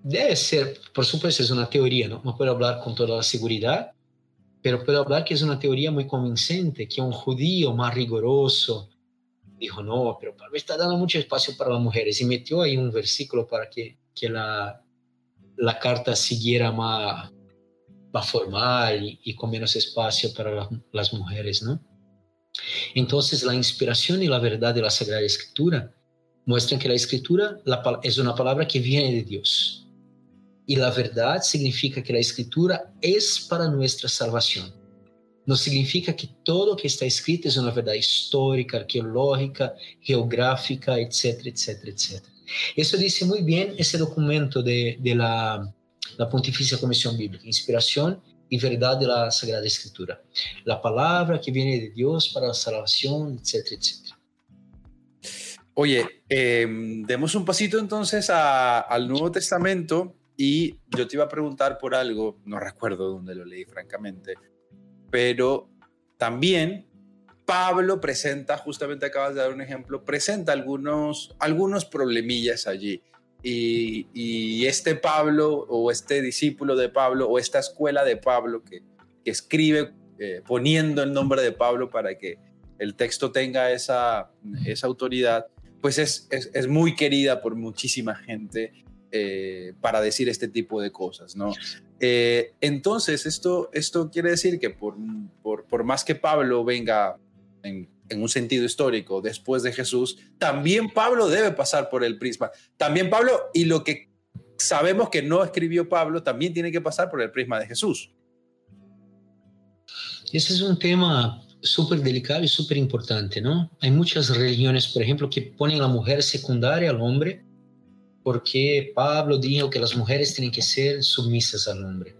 debe ser, por supuesto, es una teoría, ¿no? No puedo hablar con toda la seguridad, pero puedo hablar que es una teoría muy convincente, que un judío más riguroso dijo, no, pero Pablo está dando mucho espacio para las mujeres y metió ahí un versículo para que, que la, la carta siguiera más, más formal y, y, con menos espacio para la, las mujeres, ¿no? Entonces, la inspiración y la verdad de la Sagrada Escritura muestran que la Escritura la, es una palabra que viene de Dios, y la verdad significa que la escritura es para nuestra salvación. No significa que todo lo que está escrito es una verdad histórica, arqueológica, geográfica, etcétera, etcétera, etcétera. Eso dice muy bien ese documento de, de la, la Pontificia Comisión Bíblica, Inspiración y Verdad de la Sagrada Escritura. La palabra que viene de Dios para la salvación, etcétera, etcétera. Oye, eh, demos un pasito entonces a, al Nuevo Testamento y yo te iba a preguntar por algo, no recuerdo dónde lo leí francamente, pero también Pablo presenta, justamente acabas de dar un ejemplo, presenta algunos, algunos problemillas allí. Y, y este Pablo o este discípulo de Pablo o esta escuela de Pablo que, que escribe eh, poniendo el nombre de Pablo para que el texto tenga esa, esa autoridad, pues es, es, es muy querida por muchísima gente eh, para decir este tipo de cosas, ¿no? Eh, entonces, esto, esto quiere decir que por, por, por, más que Pablo venga en en un sentido histórico después de Jesús, también Pablo debe pasar por el prisma. También Pablo, y lo que sabemos que no escribió Pablo, también tiene que pasar por el prisma de Jesús. Ese es un tema súper delicado y súper importante, ¿no? Hay muchas religiones, por ejemplo, que ponen a la mujer secundaria al hombre porque Pablo dijo que las mujeres tienen que ser sumisas al hombre.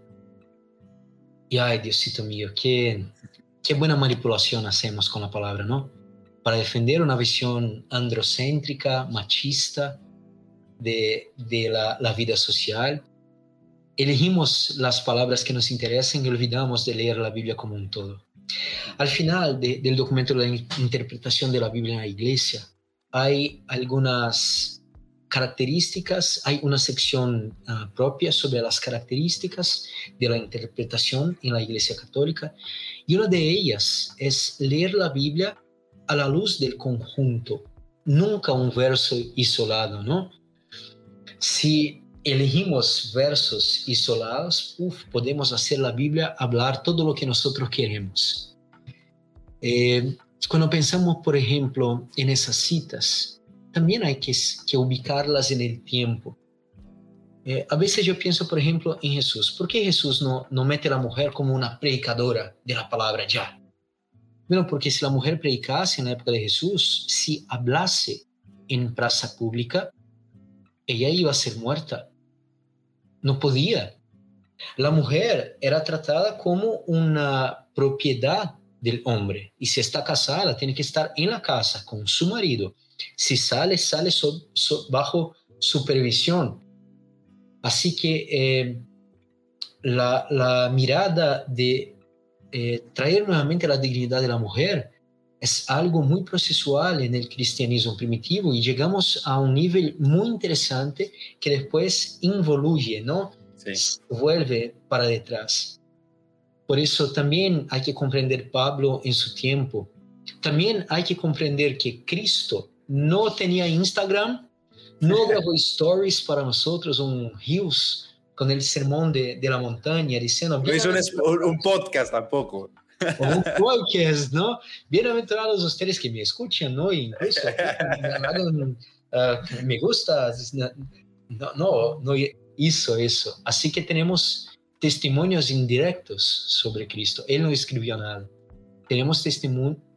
Y ay, Diosito mío, qué, qué buena manipulación hacemos con la palabra, ¿no? Para defender una visión androcéntrica, machista de, de la, la vida social, elegimos las palabras que nos interesan y olvidamos de leer la Biblia como un todo. Al final de, del documento de la interpretación de la Biblia en la iglesia, hay algunas características, hay una sección uh, propia sobre las características de la interpretación en la Iglesia Católica y una de ellas es leer la Biblia a la luz del conjunto, nunca un verso isolado, ¿no? Si elegimos versos isolados, uf, podemos hacer la Biblia hablar todo lo que nosotros queremos. Eh, cuando pensamos, por ejemplo, en esas citas, también hay que, ubicarlas en el tiempo. Eh, a veces yo pienso, por ejemplo, en Jesús. ¿Por qué Jesús no, no mete a la mujer como una predicadora de la palabra ya? Bueno, porque si la mujer predicase en la época de Jesús, si hablase en plaza pública, ella iba a ser muerta. No podía. La mujer era tratada como una propiedad del hombre y si está casada tiene que estar en la casa con su marido. Si sale, sale bajo supervisión. Así que eh, la, mirada de eh, traer nuevamente la dignidad de la mujer es algo muy procesual en el cristianismo primitivo y llegamos a un nivel muy interesante que después involuye, ¿no? Sí. Vuelve para detrás. Por eso también hay que comprender Pablo en su tiempo. También hay que comprender que Cristo no tenía Instagram, no grabó stories para nosotros, un Reels con el sermón de, de la montaña, diciendo... No hizo un, un podcast tampoco un podcast, ¿no? Bienaventurados ustedes que me escuchan, ¿no? Incluso uh, me gusta, no, no, no hizo eso. Así que tenemos testimonios indirectos sobre Cristo. Él no escribió nada. Tenemos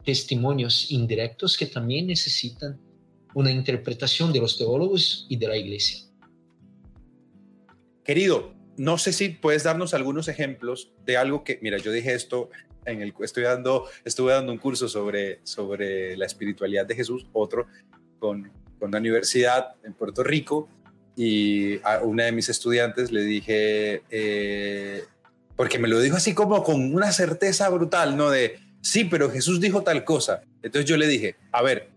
testimonios indirectos que también necesitan una interpretación de los teólogos y de la iglesia. Querido, no sé si puedes darnos algunos ejemplos de algo que, mira, yo dije esto en el estoy dando, estuve dando un curso sobre, sobre la espiritualidad de Jesús, otro con, con una universidad en Puerto Rico, y a una de mis estudiantes le dije, eh, porque me lo dijo así como con una certeza brutal, ¿no? De, sí, pero Jesús dijo tal cosa. Entonces yo le dije, a ver,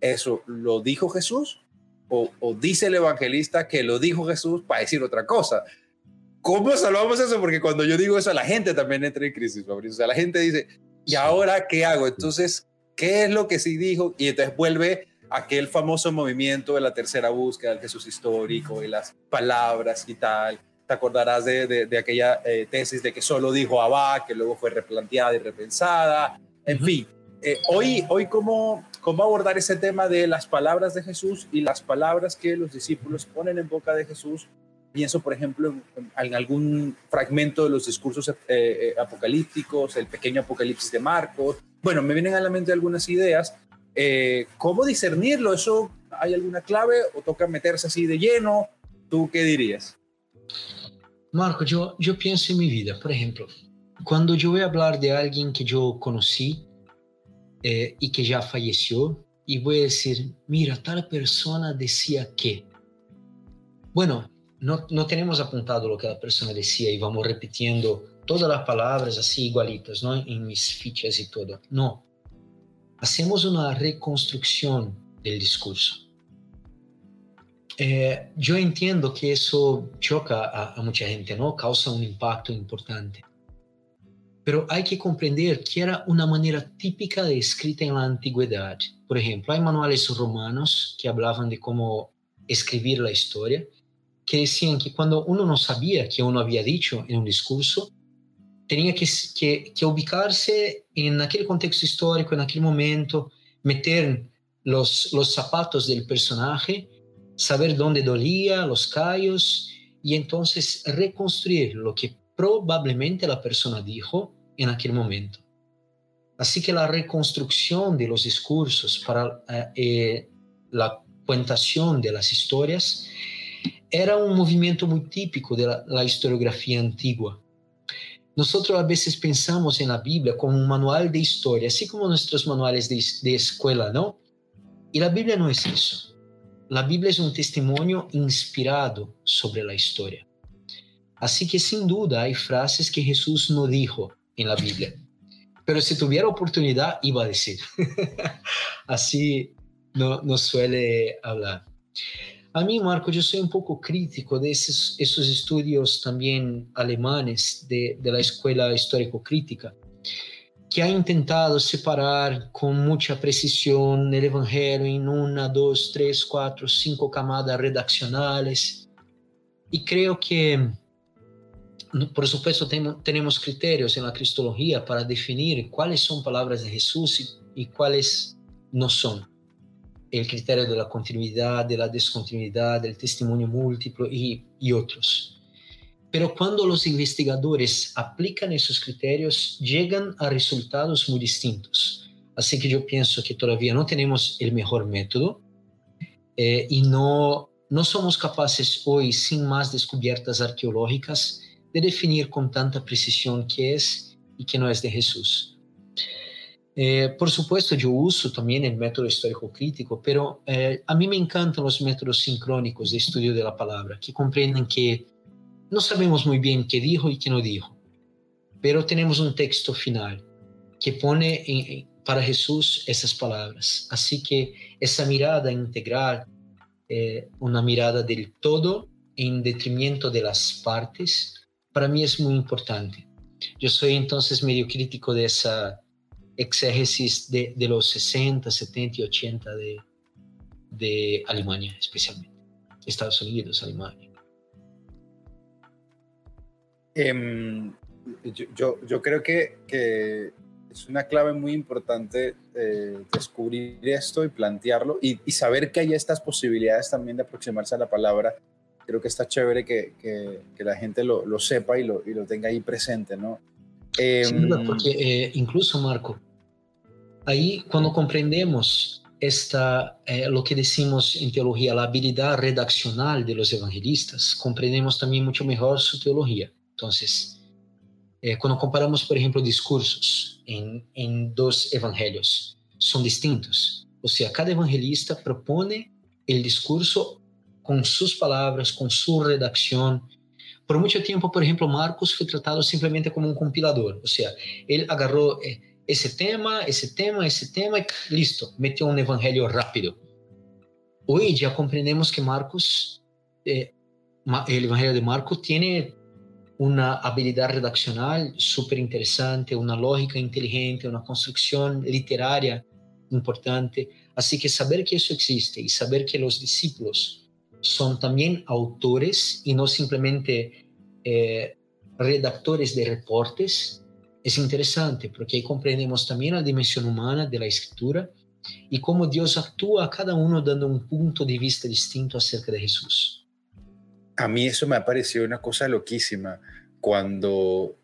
¿eso lo dijo Jesús? O, dice el evangelista que lo dijo Jesús para decir otra cosa? ¿Cómo salvamos eso? Porque cuando yo digo eso, la gente también entra en crisis, Fabricio. O sea, la gente dice, ¿y ahora qué hago? Entonces, ¿qué es lo que sí dijo? Y entonces vuelve aquel famoso movimiento de la tercera búsqueda del Jesús histórico y las palabras y tal. Te acordarás de, de, aquella eh, tesis de que solo dijo Abba, que luego fue replanteada y repensada. En fin, eh, hoy, hoy ¿cómo, ¿cómo abordar ese tema de las palabras de Jesús y las palabras que los discípulos ponen en boca de Jesús Pienso, por ejemplo, en, algún fragmento de los discursos eh, apocalípticos, el pequeño apocalipsis de Marcos. Bueno, me vienen a la mente algunas ideas. ¿Cómo discernirlo? ¿Eso hay alguna clave o toca meterse así de lleno? ¿Tú qué dirías? Marco, yo, pienso en mi vida, por ejemplo, cuando yo voy a hablar de alguien que yo conocí y que ya falleció, y voy a decir, mira, tal persona decía que. Bueno, no, no tenemos apuntado lo que la persona decía y vamos repitiendo todas las palabras así igualitas, ¿no? En mis fichas y todo. No. Hacemos una reconstrucción del discurso. Eh, yo entiendo que eso choca a, a, mucha gente, ¿no? Causa un impacto importante. Pero hay que comprender que era una manera típica de escrita en la antigüedad. Por ejemplo, hay manuales romanos que hablaban de cómo escribir la historia que decían que cuando uno no sabía que uno había dicho en un discurso, tenía que, que, que, ubicarse en aquel contexto histórico, en aquel momento, meter los, los zapatos del personaje, saber dónde dolía, los callos, y entonces reconstruir lo que probablemente la persona dijo en aquel momento. Así que la reconstrucción de los discursos para eh, eh, la cuentación de las historias era un movimiento muy típico de la, historiografía antigua. Nosotros a veces pensamos en la Biblia como un manual de historia, así como nuestros manuales de, de escuela, ¿no? Y la Biblia no es eso. La Biblia es un testimonio inspirado sobre la historia. Así que sin duda hay frases que Jesús no dijo en la Biblia, pero si tuviera oportunidad iba a decir. Así no, suele hablar. A mí, Marco, yo soy un poco crítico de esos, esos estudios también alemanes de, de la escuela histórico-crítica, que ha intentado separar con mucha precisión el Evangelio en una, dos, tres, cuatro, cinco camadas redaccionales. Y creo que, por supuesto, tenemos criterios en la cristología para definir cuáles son palabras de Jesús y, y cuáles no son el criterio de la continuidad, de la descontinuidad, del testimonio múltiplo y, y otros. Pero cuando los investigadores aplican esos criterios, llegan a resultados muy distintos. Así que yo pienso que todavía no tenemos el mejor método eh, y no, no somos capaces hoy, sin más descubiertas arqueológicas, de definir con tanta precisión qué es y qué no es de Jesús. Eh, por supuesto, yo uso también el método histórico crítico, pero eh, a mí me encantan los métodos sincrónicos de estudio de la palabra, que comprenden que no sabemos muy bien qué dijo y qué no dijo, pero tenemos un texto final que pone para Jesús esas palabras. Así que esa mirada integral, eh, una mirada del todo en detrimento de las partes, para mí es muy importante. Yo soy entonces medio crítico de esa exégesis de, de, los 60, 70 y 80 de, de Alemania, especialmente. Estados Unidos, Alemania. Eh, yo, yo, creo que, que, es una clave muy importante eh, descubrir esto y plantearlo y, y, saber que hay estas posibilidades también de aproximarse a la palabra. Creo que está chévere que, que, que la gente lo, lo sepa y lo, y lo, tenga ahí presente, ¿no? Eh, sí, porque eh, incluso, Marco, ahí cuando comprendemos esta, eh, lo que decimos en teología, la habilidad redaccional de los evangelistas, comprendemos también mucho mejor su teología. Entonces, eh, cuando comparamos, por ejemplo, discursos en, en dos evangelios, son distintos. O sea, cada evangelista propone el discurso con sus palabras, con su redacción, por mucho tiempo, por ejemplo, Marcos fue tratado simplemente como un compilador, o sea, él agarró eh, ese tema, ese tema, ese tema, y listo, metió un evangelio rápido. Hoy ya comprendemos que Marcos, eh, el evangelio de Marcos tiene una habilidad redaccional súper interesante, una lógica inteligente, una construcción literaria importante. Así que saber que eso existe y saber que los discípulos son también autores y no simplemente eh, redactores de reportes, es interesante porque ahí comprendemos también la dimensión humana de la escritura y cómo Dios actúa a cada uno dando un punto de vista distinto acerca de Jesús. A mí eso me ha parecido una cosa loquísima cuando,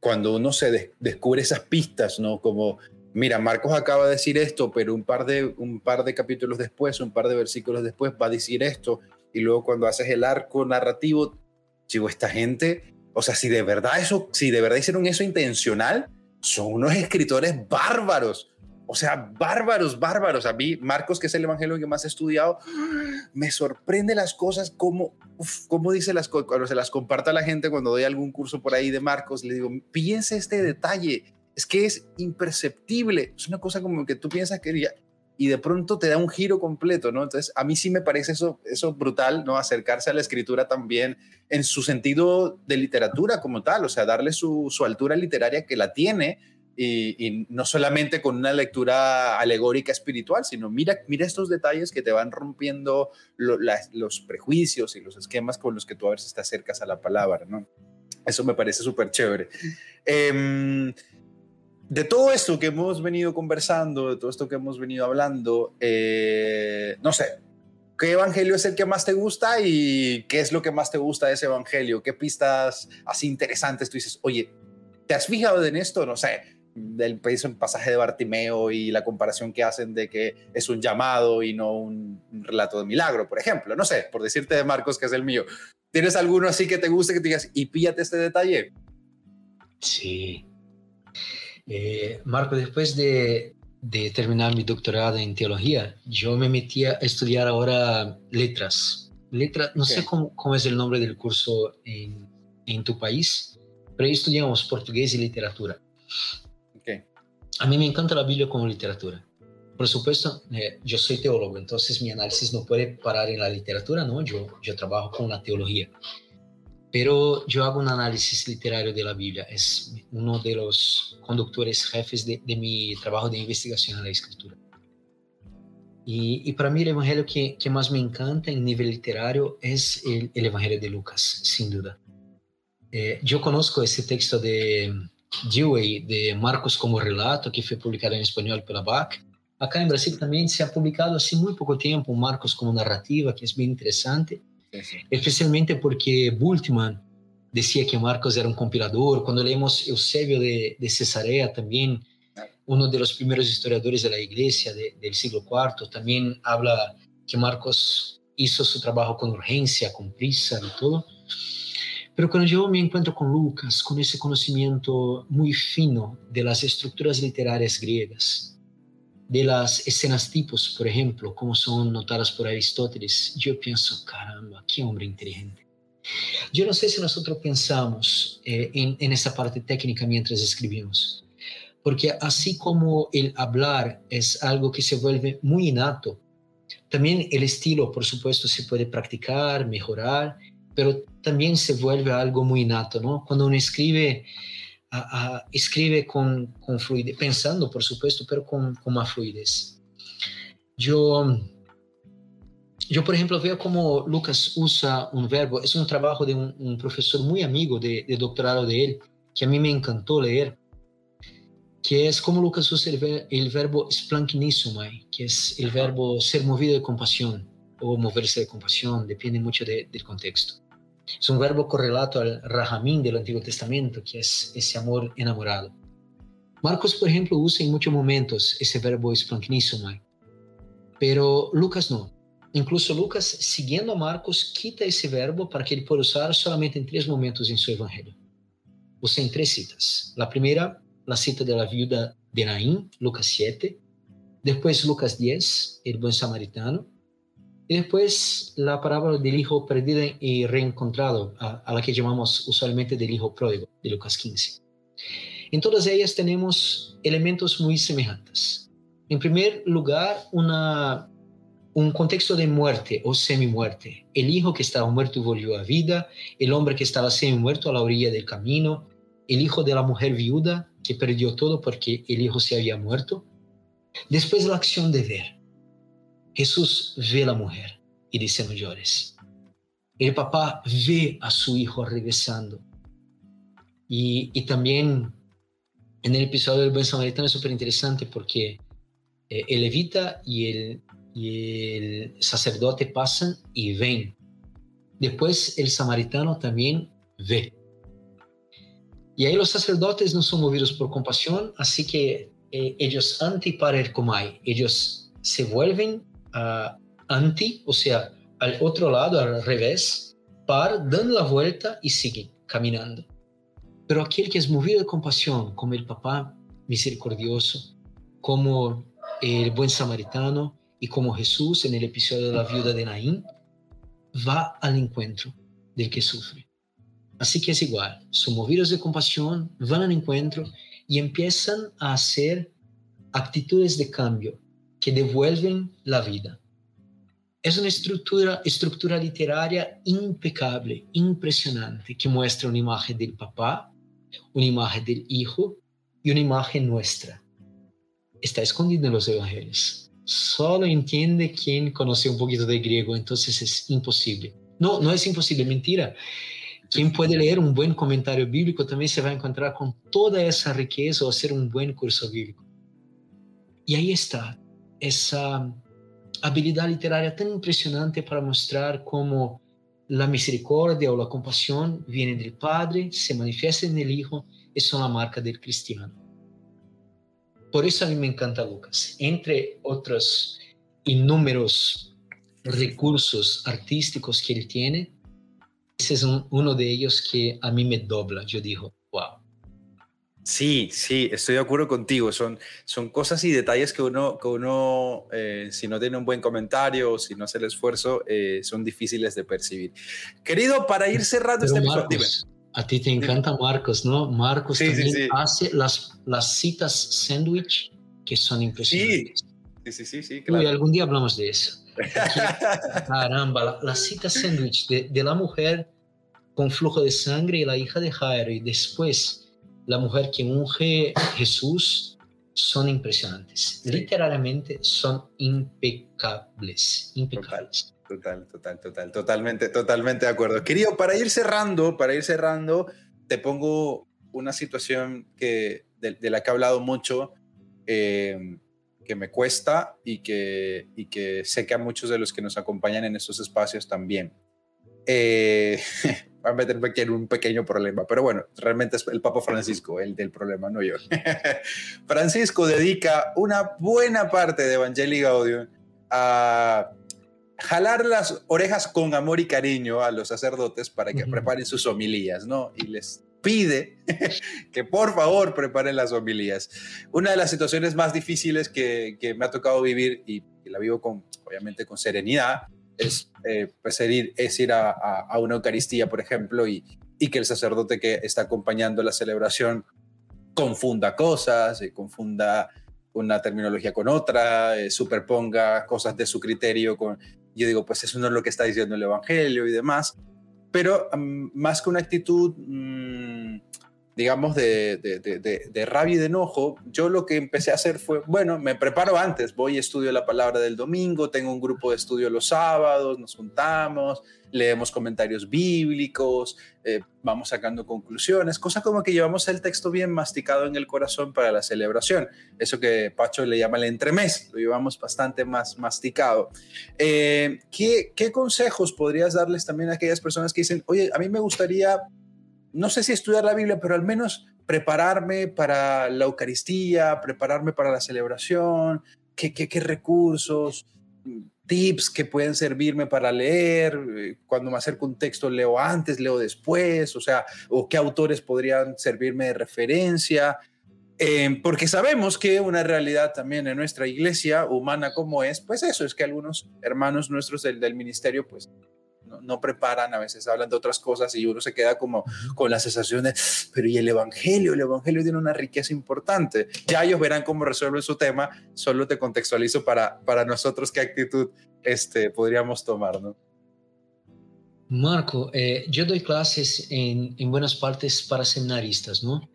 cuando uno se descubre esas pistas, ¿no? Como, mira, Marcos acaba de decir esto, pero un par, de, un par de capítulos después, un par de versículos después va a decir esto, y luego cuando haces el arco narrativo, digo, esta gente, o sea, si de verdad eso, si de verdad hicieron eso intencional, son unos escritores bárbaros. O sea, bárbaros, bárbaros. A mí, Marcos, que es el evangelio que más he estudiado, me sorprende las cosas, cómo dice las cosas, cuando se las comparta a la gente, cuando doy algún curso por ahí de Marcos, le digo, piense este detalle, es que es imperceptible. Es una cosa como que tú piensas que y de pronto te da un giro completo, ¿no? Entonces, a mí sí me parece eso, eso brutal, ¿no? Acercarse a la escritura también en su sentido de literatura como tal, o sea, darle su, su altura literaria que la tiene y, y, no solamente con una lectura alegórica espiritual, sino mira, mira estos detalles que te van rompiendo lo, los prejuicios y los esquemas con los que tú a veces te acercas a la palabra, ¿no? Eso me parece súper chévere. Em, de todo esto que hemos venido conversando, de todo esto que hemos venido hablando, eh, no sé, ¿qué evangelio es el que más te gusta y qué es lo que más te gusta de ese evangelio? ¿Qué pistas así interesantes tú dices, oye, ¿te has fijado en esto? No sé, del pasaje de Bartimeo y la comparación que hacen de que es un llamado y no un, relato de milagro, por ejemplo. No sé, por decirte de Marcos, que es el mío. ¿Tienes alguno así que te guste que te digas y píllate este detalle? Sí. Eh, Marco, después de, de, terminar mi doctorado en teología, yo me metí a estudiar ahora letras. Letras, no sé cómo, cómo, es el nombre del curso en, en tu país, pero estudiamos portugués y literatura. A mí me encanta la Biblia como literatura. Por supuesto, eh, yo soy teólogo, entonces mi análisis no puede parar en la literatura, ¿no? Yo, yo trabajo con la teología. Pero yo hago un análisis literario de la Biblia. Es uno de los conductores jefes de, de mi trabajo de investigación en la escritura. Y, y, para mí el evangelio que, que, más me encanta en nivel literario es el, el evangelio de Lucas, sin duda. Eh, yo conozco ese texto de Dewey, de Marcos como Relato, que foi publicado em espanhol pela BAC. Acá em Brasil também se ha publicado há muito pouco tempo Marcos como narrativa, que é bem interessante, sí, sí. especialmente porque Bultmann dizia que Marcos era um compilador. Quando lemos Eusebio de, de Cesarea também, um dos primeiros historiadores da igreja do siglo IV, também habla que Marcos hizo su trabalho com urgência, com prisa e tudo. Pero cuando yo me encuentro con Lucas, con ese conocimiento muy fino de las estructuras literarias griegas, de las escenas tipos, por ejemplo, como son notadas por Aristóteles, yo pienso, caramba, qué hombre inteligente. Yo no sé si nosotros pensamos eh, en, en esa parte técnica mientras escribimos, porque así como el hablar es algo que se vuelve muy innato, también el estilo, por supuesto, se puede practicar, mejorar pero también se vuelve algo muy nato, ¿no? Cuando uno escribe, escribe con, con, fluidez, pensando, por supuesto, pero con, con más fluidez. Yo, yo, por ejemplo, veo cómo Lucas usa un verbo, es un trabajo de un, un profesor muy amigo de, de, doctorado de él, que a mí me encantó leer, que es como Lucas usa el, ver, el verbo splanknisumai, que es el verbo ser movido de compasión o moverse de compasión, depende mucho de, del contexto. Es un verbo correlato al rahamín del Antiguo Testamento, que es ese amor enamorado. Marcos, por ejemplo, usa en muchos momentos ese verbo esplanknisomai, pero Lucas no. Incluso Lucas, siguiendo a Marcos, quita ese verbo para que él pueda usar solamente en tres momentos en su evangelio. Usa en tres citas. La primera, la cita de la viuda de Naín, Lucas 7. Después Lucas 10, el buen samaritano. Y después la parábola del hijo perdido y reencontrado, a, la que llamamos usualmente del hijo pródigo, de Lucas 15. En todas ellas tenemos elementos muy semejantes. En primer lugar, un contexto de muerte o semi-muerte. El hijo que estaba muerto volvió a vida, el hombre que estaba semi-muerto a la orilla del camino, el hijo de la mujer viuda que perdió todo porque el hijo se había muerto. Después la acción de ver Jesús ve a la mujer y dice no llores. El papá ve a su hijo regresando. Y, y también en el episodio del buen samaritano es súper interesante porque eh, el levita y el, y el sacerdote pasan y ven. Después el samaritano también ve. Y ahí los sacerdotes no son movidos por compasión, así que eh, ellos anti para el comay, ellos se vuelven anti, o sea, al otro lado, al revés, para, dan la vuelta y siguen caminando. Pero aquel que es movido de compasión, como el papá misericordioso, como el buen samaritano y como Jesús en el episodio de la viuda de Naín, va al encuentro del que sufre. Así que es igual, son movidos de compasión, van al encuentro y empiezan a hacer actitudes de cambio, que devuelven la vida. Es una estructura, estructura literaria impecable, impresionante, que muestra una imagen del papá, una imagen del hijo y una imagen nuestra. Está escondida en los evangelios. Solo entiende quien conoce un poquito de griego, entonces es imposible. No, no es imposible, mentira. Quien puede leer un buen comentario bíblico también se va a encontrar con toda esa riqueza o hacer un buen curso bíblico. Y ahí está esa habilidad literaria tan impresionante para mostrar cómo la misericordia o la compasión viene del Padre, se manifiesta en el Hijo y son la marca del cristiano. Por eso a mí me encanta Lucas. Entre otros innúmeros recursos artísticos que él tiene, ese es uno de ellos que a mí me dobla. Yo digo. Sí, sí, estoy de acuerdo contigo. Son, son cosas y detalles que uno, que uno eh, si no tiene un buen comentario o si no hace el esfuerzo, eh, son difíciles de percibir. Querido, para ir cerrando este episodio, a ti te encanta Marcos, ¿no? Marcos también hace las, las citas sándwich que son impresionantes. Sí, sí, sí, sí, claro. algún día hablamos de eso. caramba, la, cita sándwich de, de, la mujer con flujo de sangre y la hija de Jairo y después la mujer que unge Jesús son impresionantes. Literalmente son impecables, impecables. Total, total, total, totalmente, totalmente de acuerdo. Querido, para ir cerrando, para ir cerrando, te pongo una situación que, de, la que he hablado mucho, em, que me cuesta y que, y que sé que a muchos de los que nos acompañan en estos espacios también. Eh, va a meterme aquí en un pequeño problema, pero bueno, realmente es el Papa Francisco el del problema, no yo. Francisco dedica una buena parte de Evangelii Gaudium a jalar las orejas con amor y cariño a los sacerdotes para que preparen sus homilías, ¿no? Y les pide que por favor preparen las homilías. Una de las situaciones más difíciles que, me ha tocado vivir y, la vivo con, obviamente con serenidad, es, eh, pues ir, es ir a, una Eucaristía, por ejemplo, y, y que el sacerdote que está acompañando la celebración confunda cosas, y confunda una terminología con otra, eh, superponga cosas de su criterio con, yo digo, pues eso no es lo que está diciendo el Evangelio y demás, pero mm, más que una actitud, mm, digamos, de, de, rabia y de enojo, yo lo que empecé a hacer fue, bueno, me preparo antes, voy y estudio la palabra del domingo, tengo un grupo de estudio los sábados, nos juntamos, leemos comentarios bíblicos, eh, vamos sacando conclusiones, cosa como que llevamos el texto bien masticado en el corazón para la celebración. Eso que Pacho le llama el entremés, lo llevamos bastante más masticado. Eh, ¿qué, ¿Qué consejos podrías darles también a aquellas personas que dicen, oye, a mí me gustaría, no sé si estudiar la Biblia, pero al menos prepararme para la Eucaristía, prepararme para la celebración, qué, qué, qué recursos? tips que pueden servirme para leer, eh, cuando me acerco un texto leo antes, leo después, o sea, o qué autores podrían servirme de referencia, eh, porque sabemos que una realidad también en nuestra iglesia humana como es, pues eso, es que algunos hermanos nuestros del, del ministerio, pues no, preparan, a veces hablan de otras cosas y uno se queda como con la sensación de, pero ¿y el Evangelio? El Evangelio tiene una riqueza importante. Ya ellos verán cómo resuelven su tema, solo te contextualizo para, para nosotros qué actitud este, podríamos tomar, ¿no? Marco, eh, yo doy clases en, en buenas partes para seminaristas, ¿no?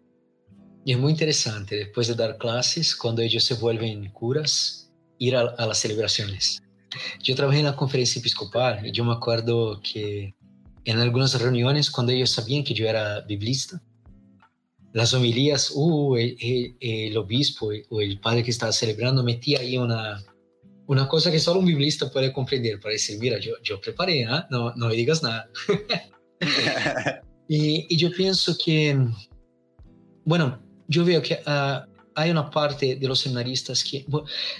Y es muy interesante, después de dar clases, cuando ellos se vuelven curas, ir a las celebraciones. Yo trabajé en la conferencia episcopal y yo me acuerdo que en algunas reuniones, cuando ellos sabían que yo era biblista, las homilías, uh, el, obispo o el padre que estaba celebrando metía ahí una, una cosa que solo un biblista puede comprender, para decir, mira, yo, yo preparé, ¿eh? no, no me digas nada. y, y, yo pienso que, bueno, yo veo que uh, hay una parte de los seminaristas que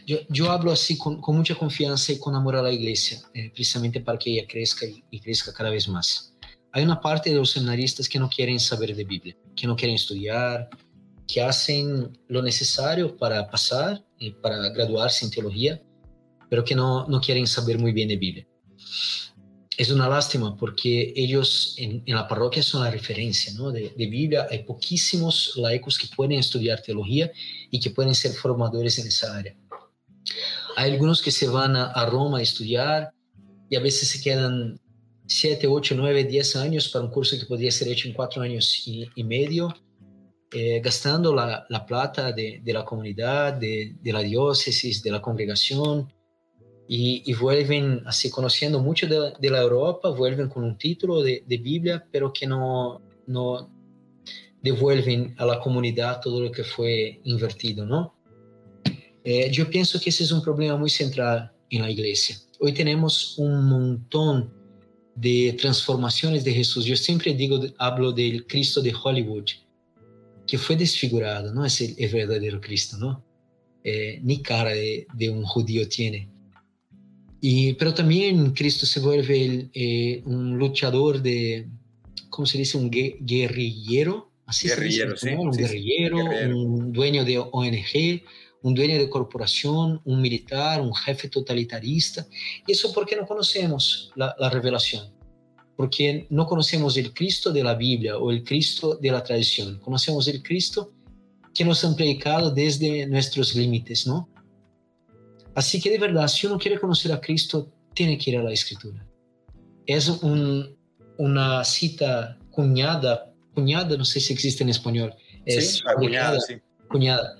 yo, yo hablo así con, con, mucha confianza y con amor a la iglesia, eh, precisamente para que ella crezca y, y, crezca cada vez más. Hay una parte de los seminaristas que no quieren saber de Biblia, que no quieren estudiar, que hacen lo necesario para pasar y para graduarse en teología, pero que no, no quieren saber muy bien de Biblia es una lástima porque ellos en, la parroquia son la referencia ¿no? de, Biblia. Hay poquísimos laicos que pueden estudiar teología y que pueden ser formadores en esa área. Hay algunos que se van a, Roma a estudiar y a veces se quedan 7, 8, 9, 10 años para un curso que podría ser hecho en 4 años y, medio, eh, gastando la, plata de, la comunidad, de, de la diócesis, de la congregación y, y vuelven así conociendo mucho de, de, la Europa, vuelven con un título de, de Biblia, pero que no, no devuelven a la comunidad todo lo que fue invertido, ¿no? Eh, yo pienso que ese es un problema muy central en la iglesia. Hoy tenemos un montón de transformaciones de Jesús. Yo siempre digo, hablo del Cristo de Hollywood, que fue desfigurado, no es el, el verdadero Cristo, ¿no? Eh, ni cara de, de, un judío tiene. Y, pero también Cristo se vuelve el, eh, un luchador de, ¿cómo se dice? Un guerrillero. Así guerrillero, se dice, sí, Un sí, guerrillero, sí, guerrillero, un dueño de ONG, un dueño de corporación, un militar, un jefe totalitarista. ¿Y eso por qué no conocemos la, la, revelación? Porque no conocemos el Cristo de la Biblia o el Cristo de la tradición. Conocemos el Cristo que nos han predicado desde nuestros límites, ¿no? Así que de verdad, si uno quiere conocer a Cristo, tiene que ir a la Escritura. Es un, una cita cuñada, cuñada, no sé si existe en español. Es sí, cuñada, sí. Cuñada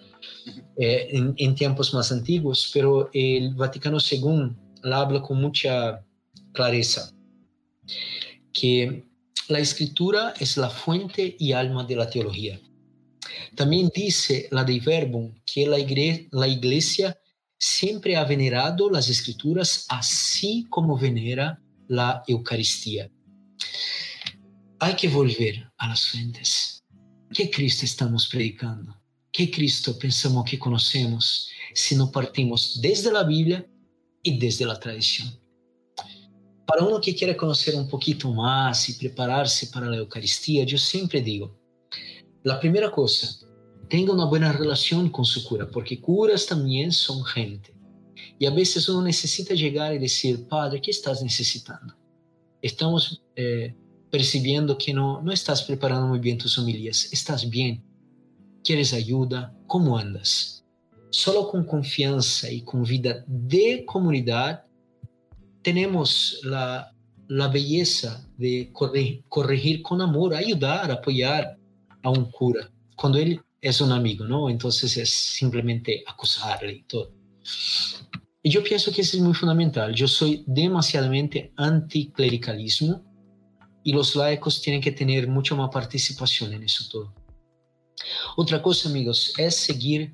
eh, en, en, tiempos más antiguos, pero el Vaticano II la habla con mucha clareza, que la escritura es la fuente y alma de la teología. También dice la de Verbum que la iglesia, la iglesia siempre ha venerado las escrituras así como venera la Eucaristía. Hay que volver a las fuentes. ¿Qué Cristo estamos predicando? ¿Qué Cristo pensamos que conocemos si no partimos desde la Biblia y desde la tradición? Para uno que quiere conocer un poquito más y prepararse para la Eucaristía, yo siempre digo, la primera cosa, tenga una buena relación con su cura, porque curas también son gente. Y a veces uno necesita llegar y decir, Padre, ¿qué estás necesitando? Estamos eh, percibiendo que no, no estás preparando muy bien tus homilías, estás bien, ¿Quieres ayuda? ¿Cómo andas? Solo con confianza y con vida de comunidad tenemos la, la belleza de corregir, corregir, con amor, ayudar, apoyar a un cura cuando él es un amigo, ¿no? Entonces es simplemente acusarle y todo. Y yo pienso que eso es muy fundamental. Yo soy demasiadamente anticlericalismo y los laicos tienen que tener mucho más participación en eso todo. Otra cosa, amigos, es seguir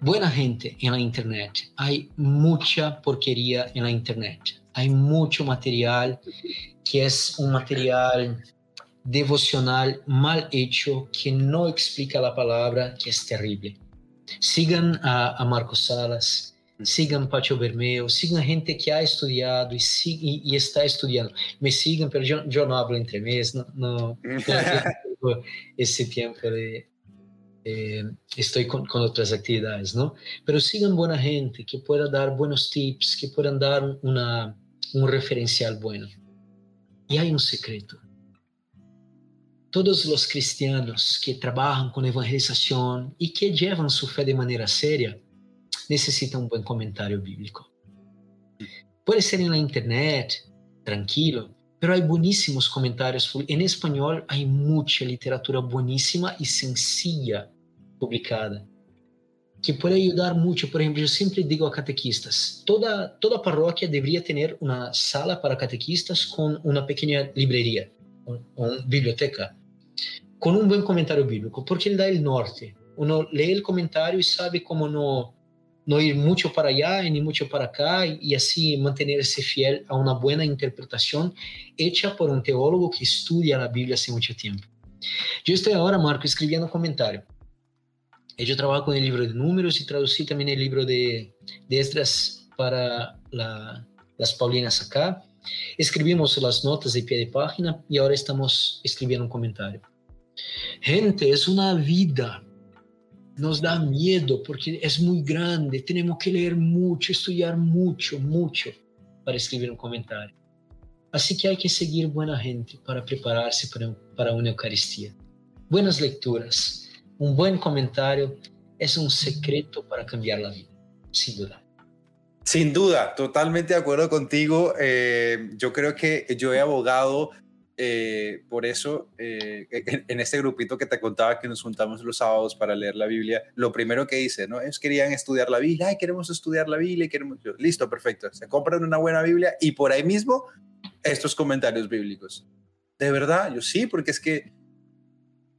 buena gente en la Internet. Hay mucha porquería en la Internet. Hay mucho material que es un material devocional mal hecho, que no explica la palabra, que es terrible. Sigan a, a Marcos Salas, sigan Pacho Bermeo, sigan gente que ha estudiado y, y, y, está estudiando. Me sigan, pero yo, yo no hablo entre mes, no, no, ese tiempo de, eh, estoy con, con, otras actividades, ¿no? Pero sigan buena gente que pueda dar buenos tips, que puedan dar una, un referencial bueno. Y hay un secreto. Todos los cristianos que trabajan con evangelización y que llevan su fe de manera seria necesitan un buen comentario bíblico. Puede ser en la internet, tranquilo, pero hay buenísimos comentarios. En español hay mucha literatura buenísima y sencilla publicada que puede ayudar mucho. Por ejemplo, yo siempre digo a catequistas, toda, toda parroquia debería tener una sala para catequistas con una pequeña librería o, o biblioteca, con un buen comentario bíblico, porque él da el norte. Uno lee el comentario y sabe cómo no no ir mucho para allá ni mucho para acá y así mantenerse fiel a una buena interpretación hecha por un teólogo que estudia la Biblia hace mucho tiempo. Yo estoy ahora, Marco, escribiendo un comentario. Yo trabajo con el libro de números y traducí también el libro de, de Esdras para la, las Paulinas acá. Escribimos las notas de pie de página y ahora estamos escribiendo un comentario. Gente, es una vida nos da miedo porque es muy grande, tenemos que leer mucho, estudiar mucho, mucho para escribir un comentario. Así que hay que seguir buena gente para prepararse para, una Eucaristía. Buenas lecturas, un buen comentario es un secreto para cambiar la vida, sin duda. Sin duda, totalmente de acuerdo contigo. Eh, yo creo que yo he abogado eh, por eso, eh, en, este grupito que te contaba que nos juntamos los sábados para leer la Biblia, lo primero que hice, ¿no? Es querían estudiar la Biblia, ay, queremos estudiar la Biblia, queremos... listo, perfecto, se compran una buena Biblia y por ahí mismo estos comentarios bíblicos. De verdad, yo sí, porque es que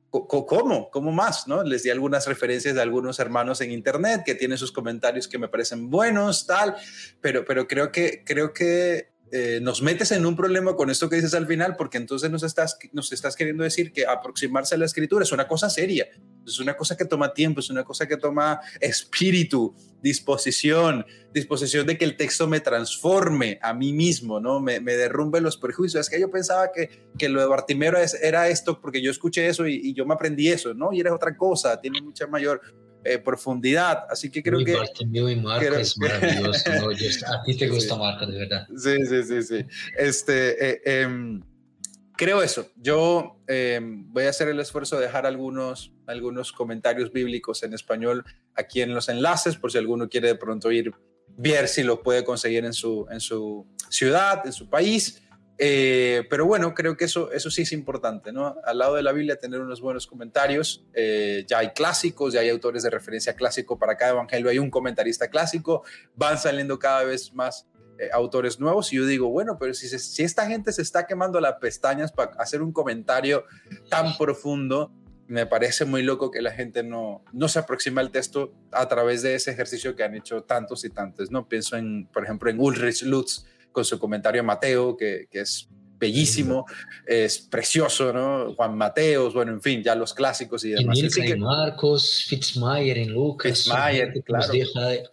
¿Cómo? ¿Cómo más? ¿no? Les di algunas referencias de algunos hermanos en internet que tienen sus comentarios que me parecen buenos, tal, pero, pero creo que, creo que eh, nos metes en un problema con esto que dices al final, porque entonces nos estás, nos estás queriendo decir que aproximarse a la escritura es una cosa seria, es una cosa que toma tiempo, es una cosa que toma espíritu, disposición, disposición de que el texto me transforme a mí mismo, ¿no? Me, me derrumbe los prejuicios. Es que yo pensaba que, que lo de Bartimero era esto porque yo escuché eso y, y yo me aprendí eso, ¿no? Y era otra cosa, tiene mucha mayor eh, profundidad. Así que creo que... Bartimeo y Marco es maravilloso. ¿no? a ti te gusta sí. Marco, de verdad. Sí, sí, sí, sí. Este, eh, eh, creo eso. Yo em, voy a hacer el esfuerzo de dejar algunos, algunos comentarios bíblicos en español aquí en los enlaces, por si alguno quiere de pronto ir, ver si lo puede conseguir en su, en su ciudad, en su país. Eh, pero bueno, creo que eso, eso sí es importante, ¿no? Al lado de la Biblia tener unos buenos comentarios. Eh, ya hay clásicos, ya hay autores de referencia clásico para cada evangelio, hay un comentarista clásico, van saliendo cada vez más eh, autores nuevos y yo digo, bueno, pero si, si esta gente se está quemando las pestañas para hacer un comentario tan profundo, me parece muy loco que la gente no, no se aproxima al texto a través de ese ejercicio que han hecho tantos y tantos, ¿no? Pienso en, por ejemplo, en Ulrich Lutz, con su comentario Mateo, que, que es bellísimo, es precioso, ¿no? Juan Mateos, bueno, en fin, ya los clásicos y demás. Y en Marcos, Fitzmayer en Lucas. Fitzmayer, claro. Deja de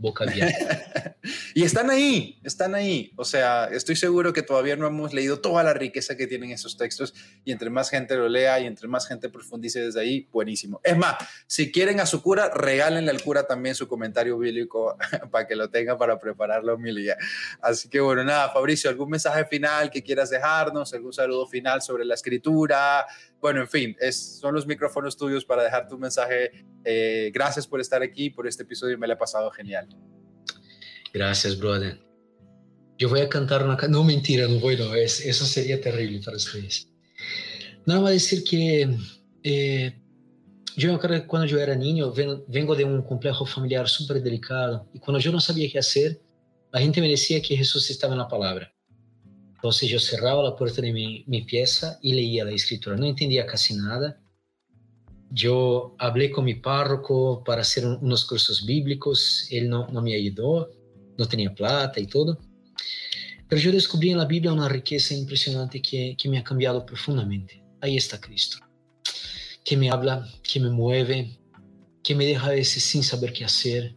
boca abierta. y están ahí, están ahí. O sea, estoy seguro que todavía no hemos leído toda la riqueza que tienen esos textos y entre más gente lo lea y entre más gente profundice desde ahí, buenísimo. Es más, si quieren a su cura, regálenle al cura también su comentario bíblico para que lo tenga para preparar la homilía. Así que bueno, nada, Fabricio, ¿algún mensaje final que quieras dejarnos? ¿Algún saludo final sobre la escritura? Bueno, en fin, es, son los micrófonos tuyos para dejar tu mensaje. Eh, gracias por estar aquí, por este episodio, me lo he pasado genial. Gracias, brother. Yo voy a cantar una canción. No, mentira, no voy, no. Es, eso sería terrible para ustedes. Nada más decir que eh, yo que cuando yo era niño, vengo de un complejo familiar súper delicado. Y cuando yo no sabía qué hacer, la gente me decía que Jesús estaba en la palabra. Entonces yo cerraba la puerta de mi, mi, pieza y leía la escritura. No entendía casi nada. Yo hablé con mi párroco para hacer un, unos cursos bíblicos. Él no, no, me ayudó, no tenía plata y todo. Pero yo descubrí en la Biblia una riqueza impresionante que, que me ha cambiado profundamente. Ahí está Cristo, que me habla, que me mueve, que me deja a veces sin saber qué hacer,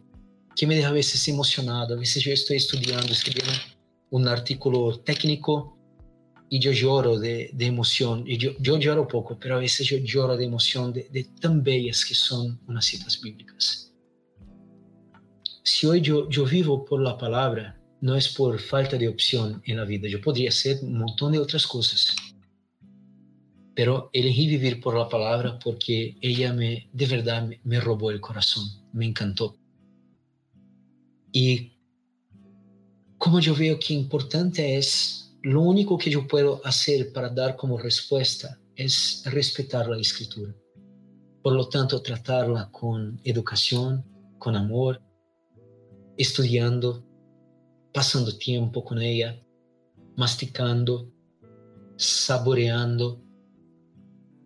que me deja a veces emocionado. A veces yo estoy estudiando, escribiendo un artículo técnico y yo lloro de, emoción. Y yo, lloro poco, pero a veces yo lloro de emoción de, tan bellas que son unas citas bíblicas. Si hoy yo, yo vivo por la palabra, no es por falta de opción en la vida. Yo podría hacer un montón de otras cosas. Pero elegí vivir por la palabra porque ella me, de verdad me, me robó el corazón, me encantó. Y como yo veo que importante es, lo único que yo puedo hacer para dar como respuesta es respetar la escritura. Por lo tanto, tratarla con educación, con amor, estudiando, pasando tiempo con ella, masticando, saboreando.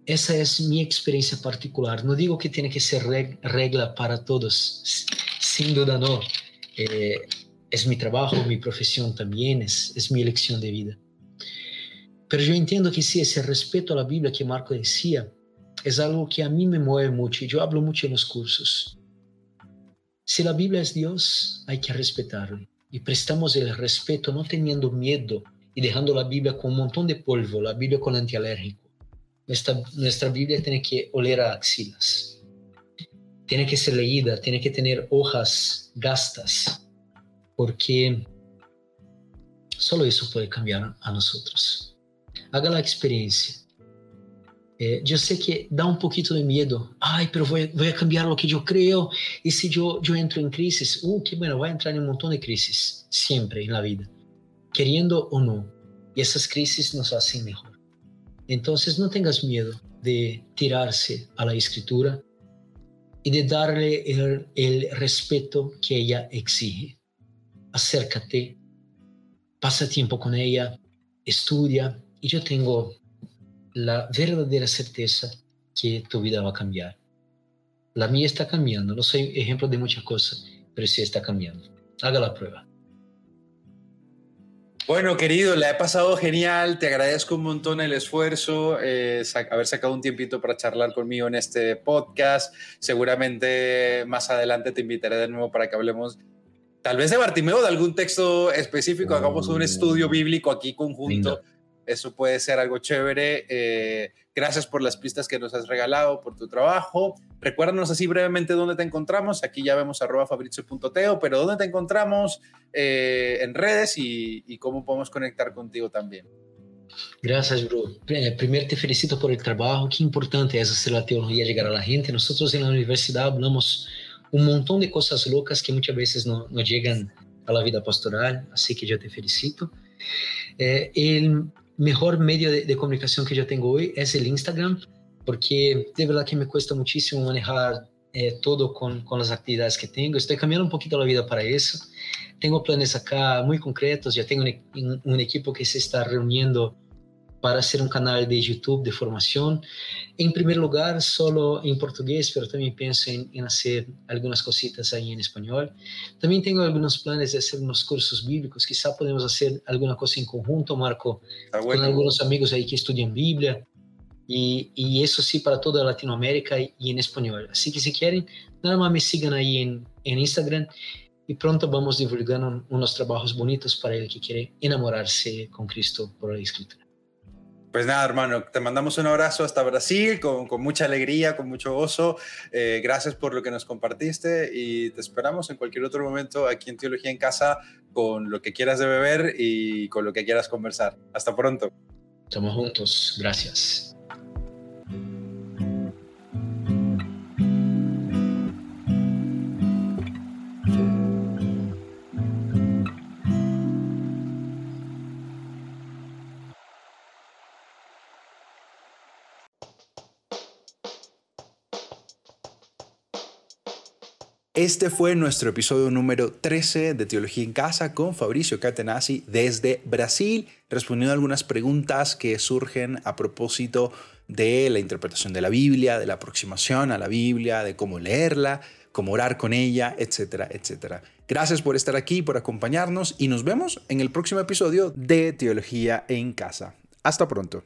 Esa es mi experiencia particular. No digo que tiene que ser regla para todos, sin duda no. Eh, es mi trabajo, mi profesión también, es, mi elección de vida. Pero yo entiendo que sí, ese respeto a la Biblia que Marco decía, es algo que a mí me mueve mucho y yo hablo mucho en los cursos. Si la Biblia es Dios, hay que respetarle. Y prestamos el respeto no teniendo miedo y dejando la Biblia con un montón de polvo, la Biblia con antialérgico. Nuestra Biblia tiene que oler a axilas. Tiene que ser leída, tiene que tener hojas gastas, porque solo eso puede cambiar a nosotros. Haga la experiencia. Eh, yo sé que da un poquito de miedo. Ay, pero voy, voy, a cambiar lo que yo creo. Y si yo, yo entro en crisis, uh, qué bueno, a entrar en un montón de crisis, siempre en la vida, queriendo o no. Y esas crisis nos hacen mejor. Entonces no tengas miedo de tirarse a la escritura y de darle el respeto que ella exige. Acércate, pasa tiempo con ella, estudia y yo tengo la verdadera certeza que tu vida va a cambiar. La mía está cambiando, no soy ejemplo de muchas cosas, pero sí está cambiando. Haga la prueba. Bueno, querido, la he pasado genial. Te agradezco un montón el esfuerzo, eh, haber sacado un tiempito para charlar conmigo en este podcast. Seguramente más adelante te invitaré de nuevo para que hablemos tal vez de Bartimeo, de algún texto específico, hagamos un estudio bíblico aquí conjunto. Eso puede ser algo chévere. Eh, gracias por las pistas que nos has regalado, por tu trabajo. Recuérdanos así brevemente dónde te encontramos. Aquí ya vemos arroba fabrizio.teo, pero dónde te encontramos eh, en redes y, cómo podemos conectar contigo también. Gracias, bro. Primero te felicito por el trabajo. Qué importante es hacer la teología llegar a la gente. Nosotros en la universidad hablamos un montón de cosas locas que muchas veces no, no llegan a la vida pastoral, así que yo te felicito. Eh, el, mejor medio de, de, comunicación que yo tengo hoy es el Instagram, porque de verdad que me cuesta muchísimo manejar eh, todo con, con, las actividades que tengo. Estoy cambiando un poquito la vida para eso. Tengo planes acá muy concretos, ya tengo un, un equipo que se está reuniendo para ser um canal de YouTube de formação. Em primeiro lugar, solo em português, mas também penso em, em fazer algumas cositas aí em espanhol. Também tenho alguns planos de fazer uns cursos bíblicos, quizá podemos fazer alguma coisa em conjunto, Marco, ah, bueno. com alguns amigos aí que estudam Bíblia. E, e isso sim para toda a Latinoamérica e, e em espanhol. Assim que se querem, nada mais me sigam aí em, em Instagram e pronto vamos divulgando uns trabalhos bonitos para ele que quer enamorar-se com Cristo por a Escritura. Pues nada, hermano, te mandamos un abrazo hasta Brasil con, mucha alegría, con mucho gozo. Eh, gracias por lo que nos compartiste y te esperamos en cualquier otro momento aquí en Teología en Casa con lo que quieras de beber y con lo que quieras conversar. Hasta pronto. Estamos juntos. Gracias. Este fue nuestro episodio número 13 de Teología en Casa con Fabricio Catenazzi desde Brasil, respondiendo a algunas preguntas que surgen a propósito de la interpretación de la Biblia, de la aproximación a la Biblia, de cómo leerla, cómo orar con ella, etcétera, etcétera. Gracias por estar aquí, por acompañarnos y nos vemos en el próximo episodio de Teología en Casa. Hasta pronto.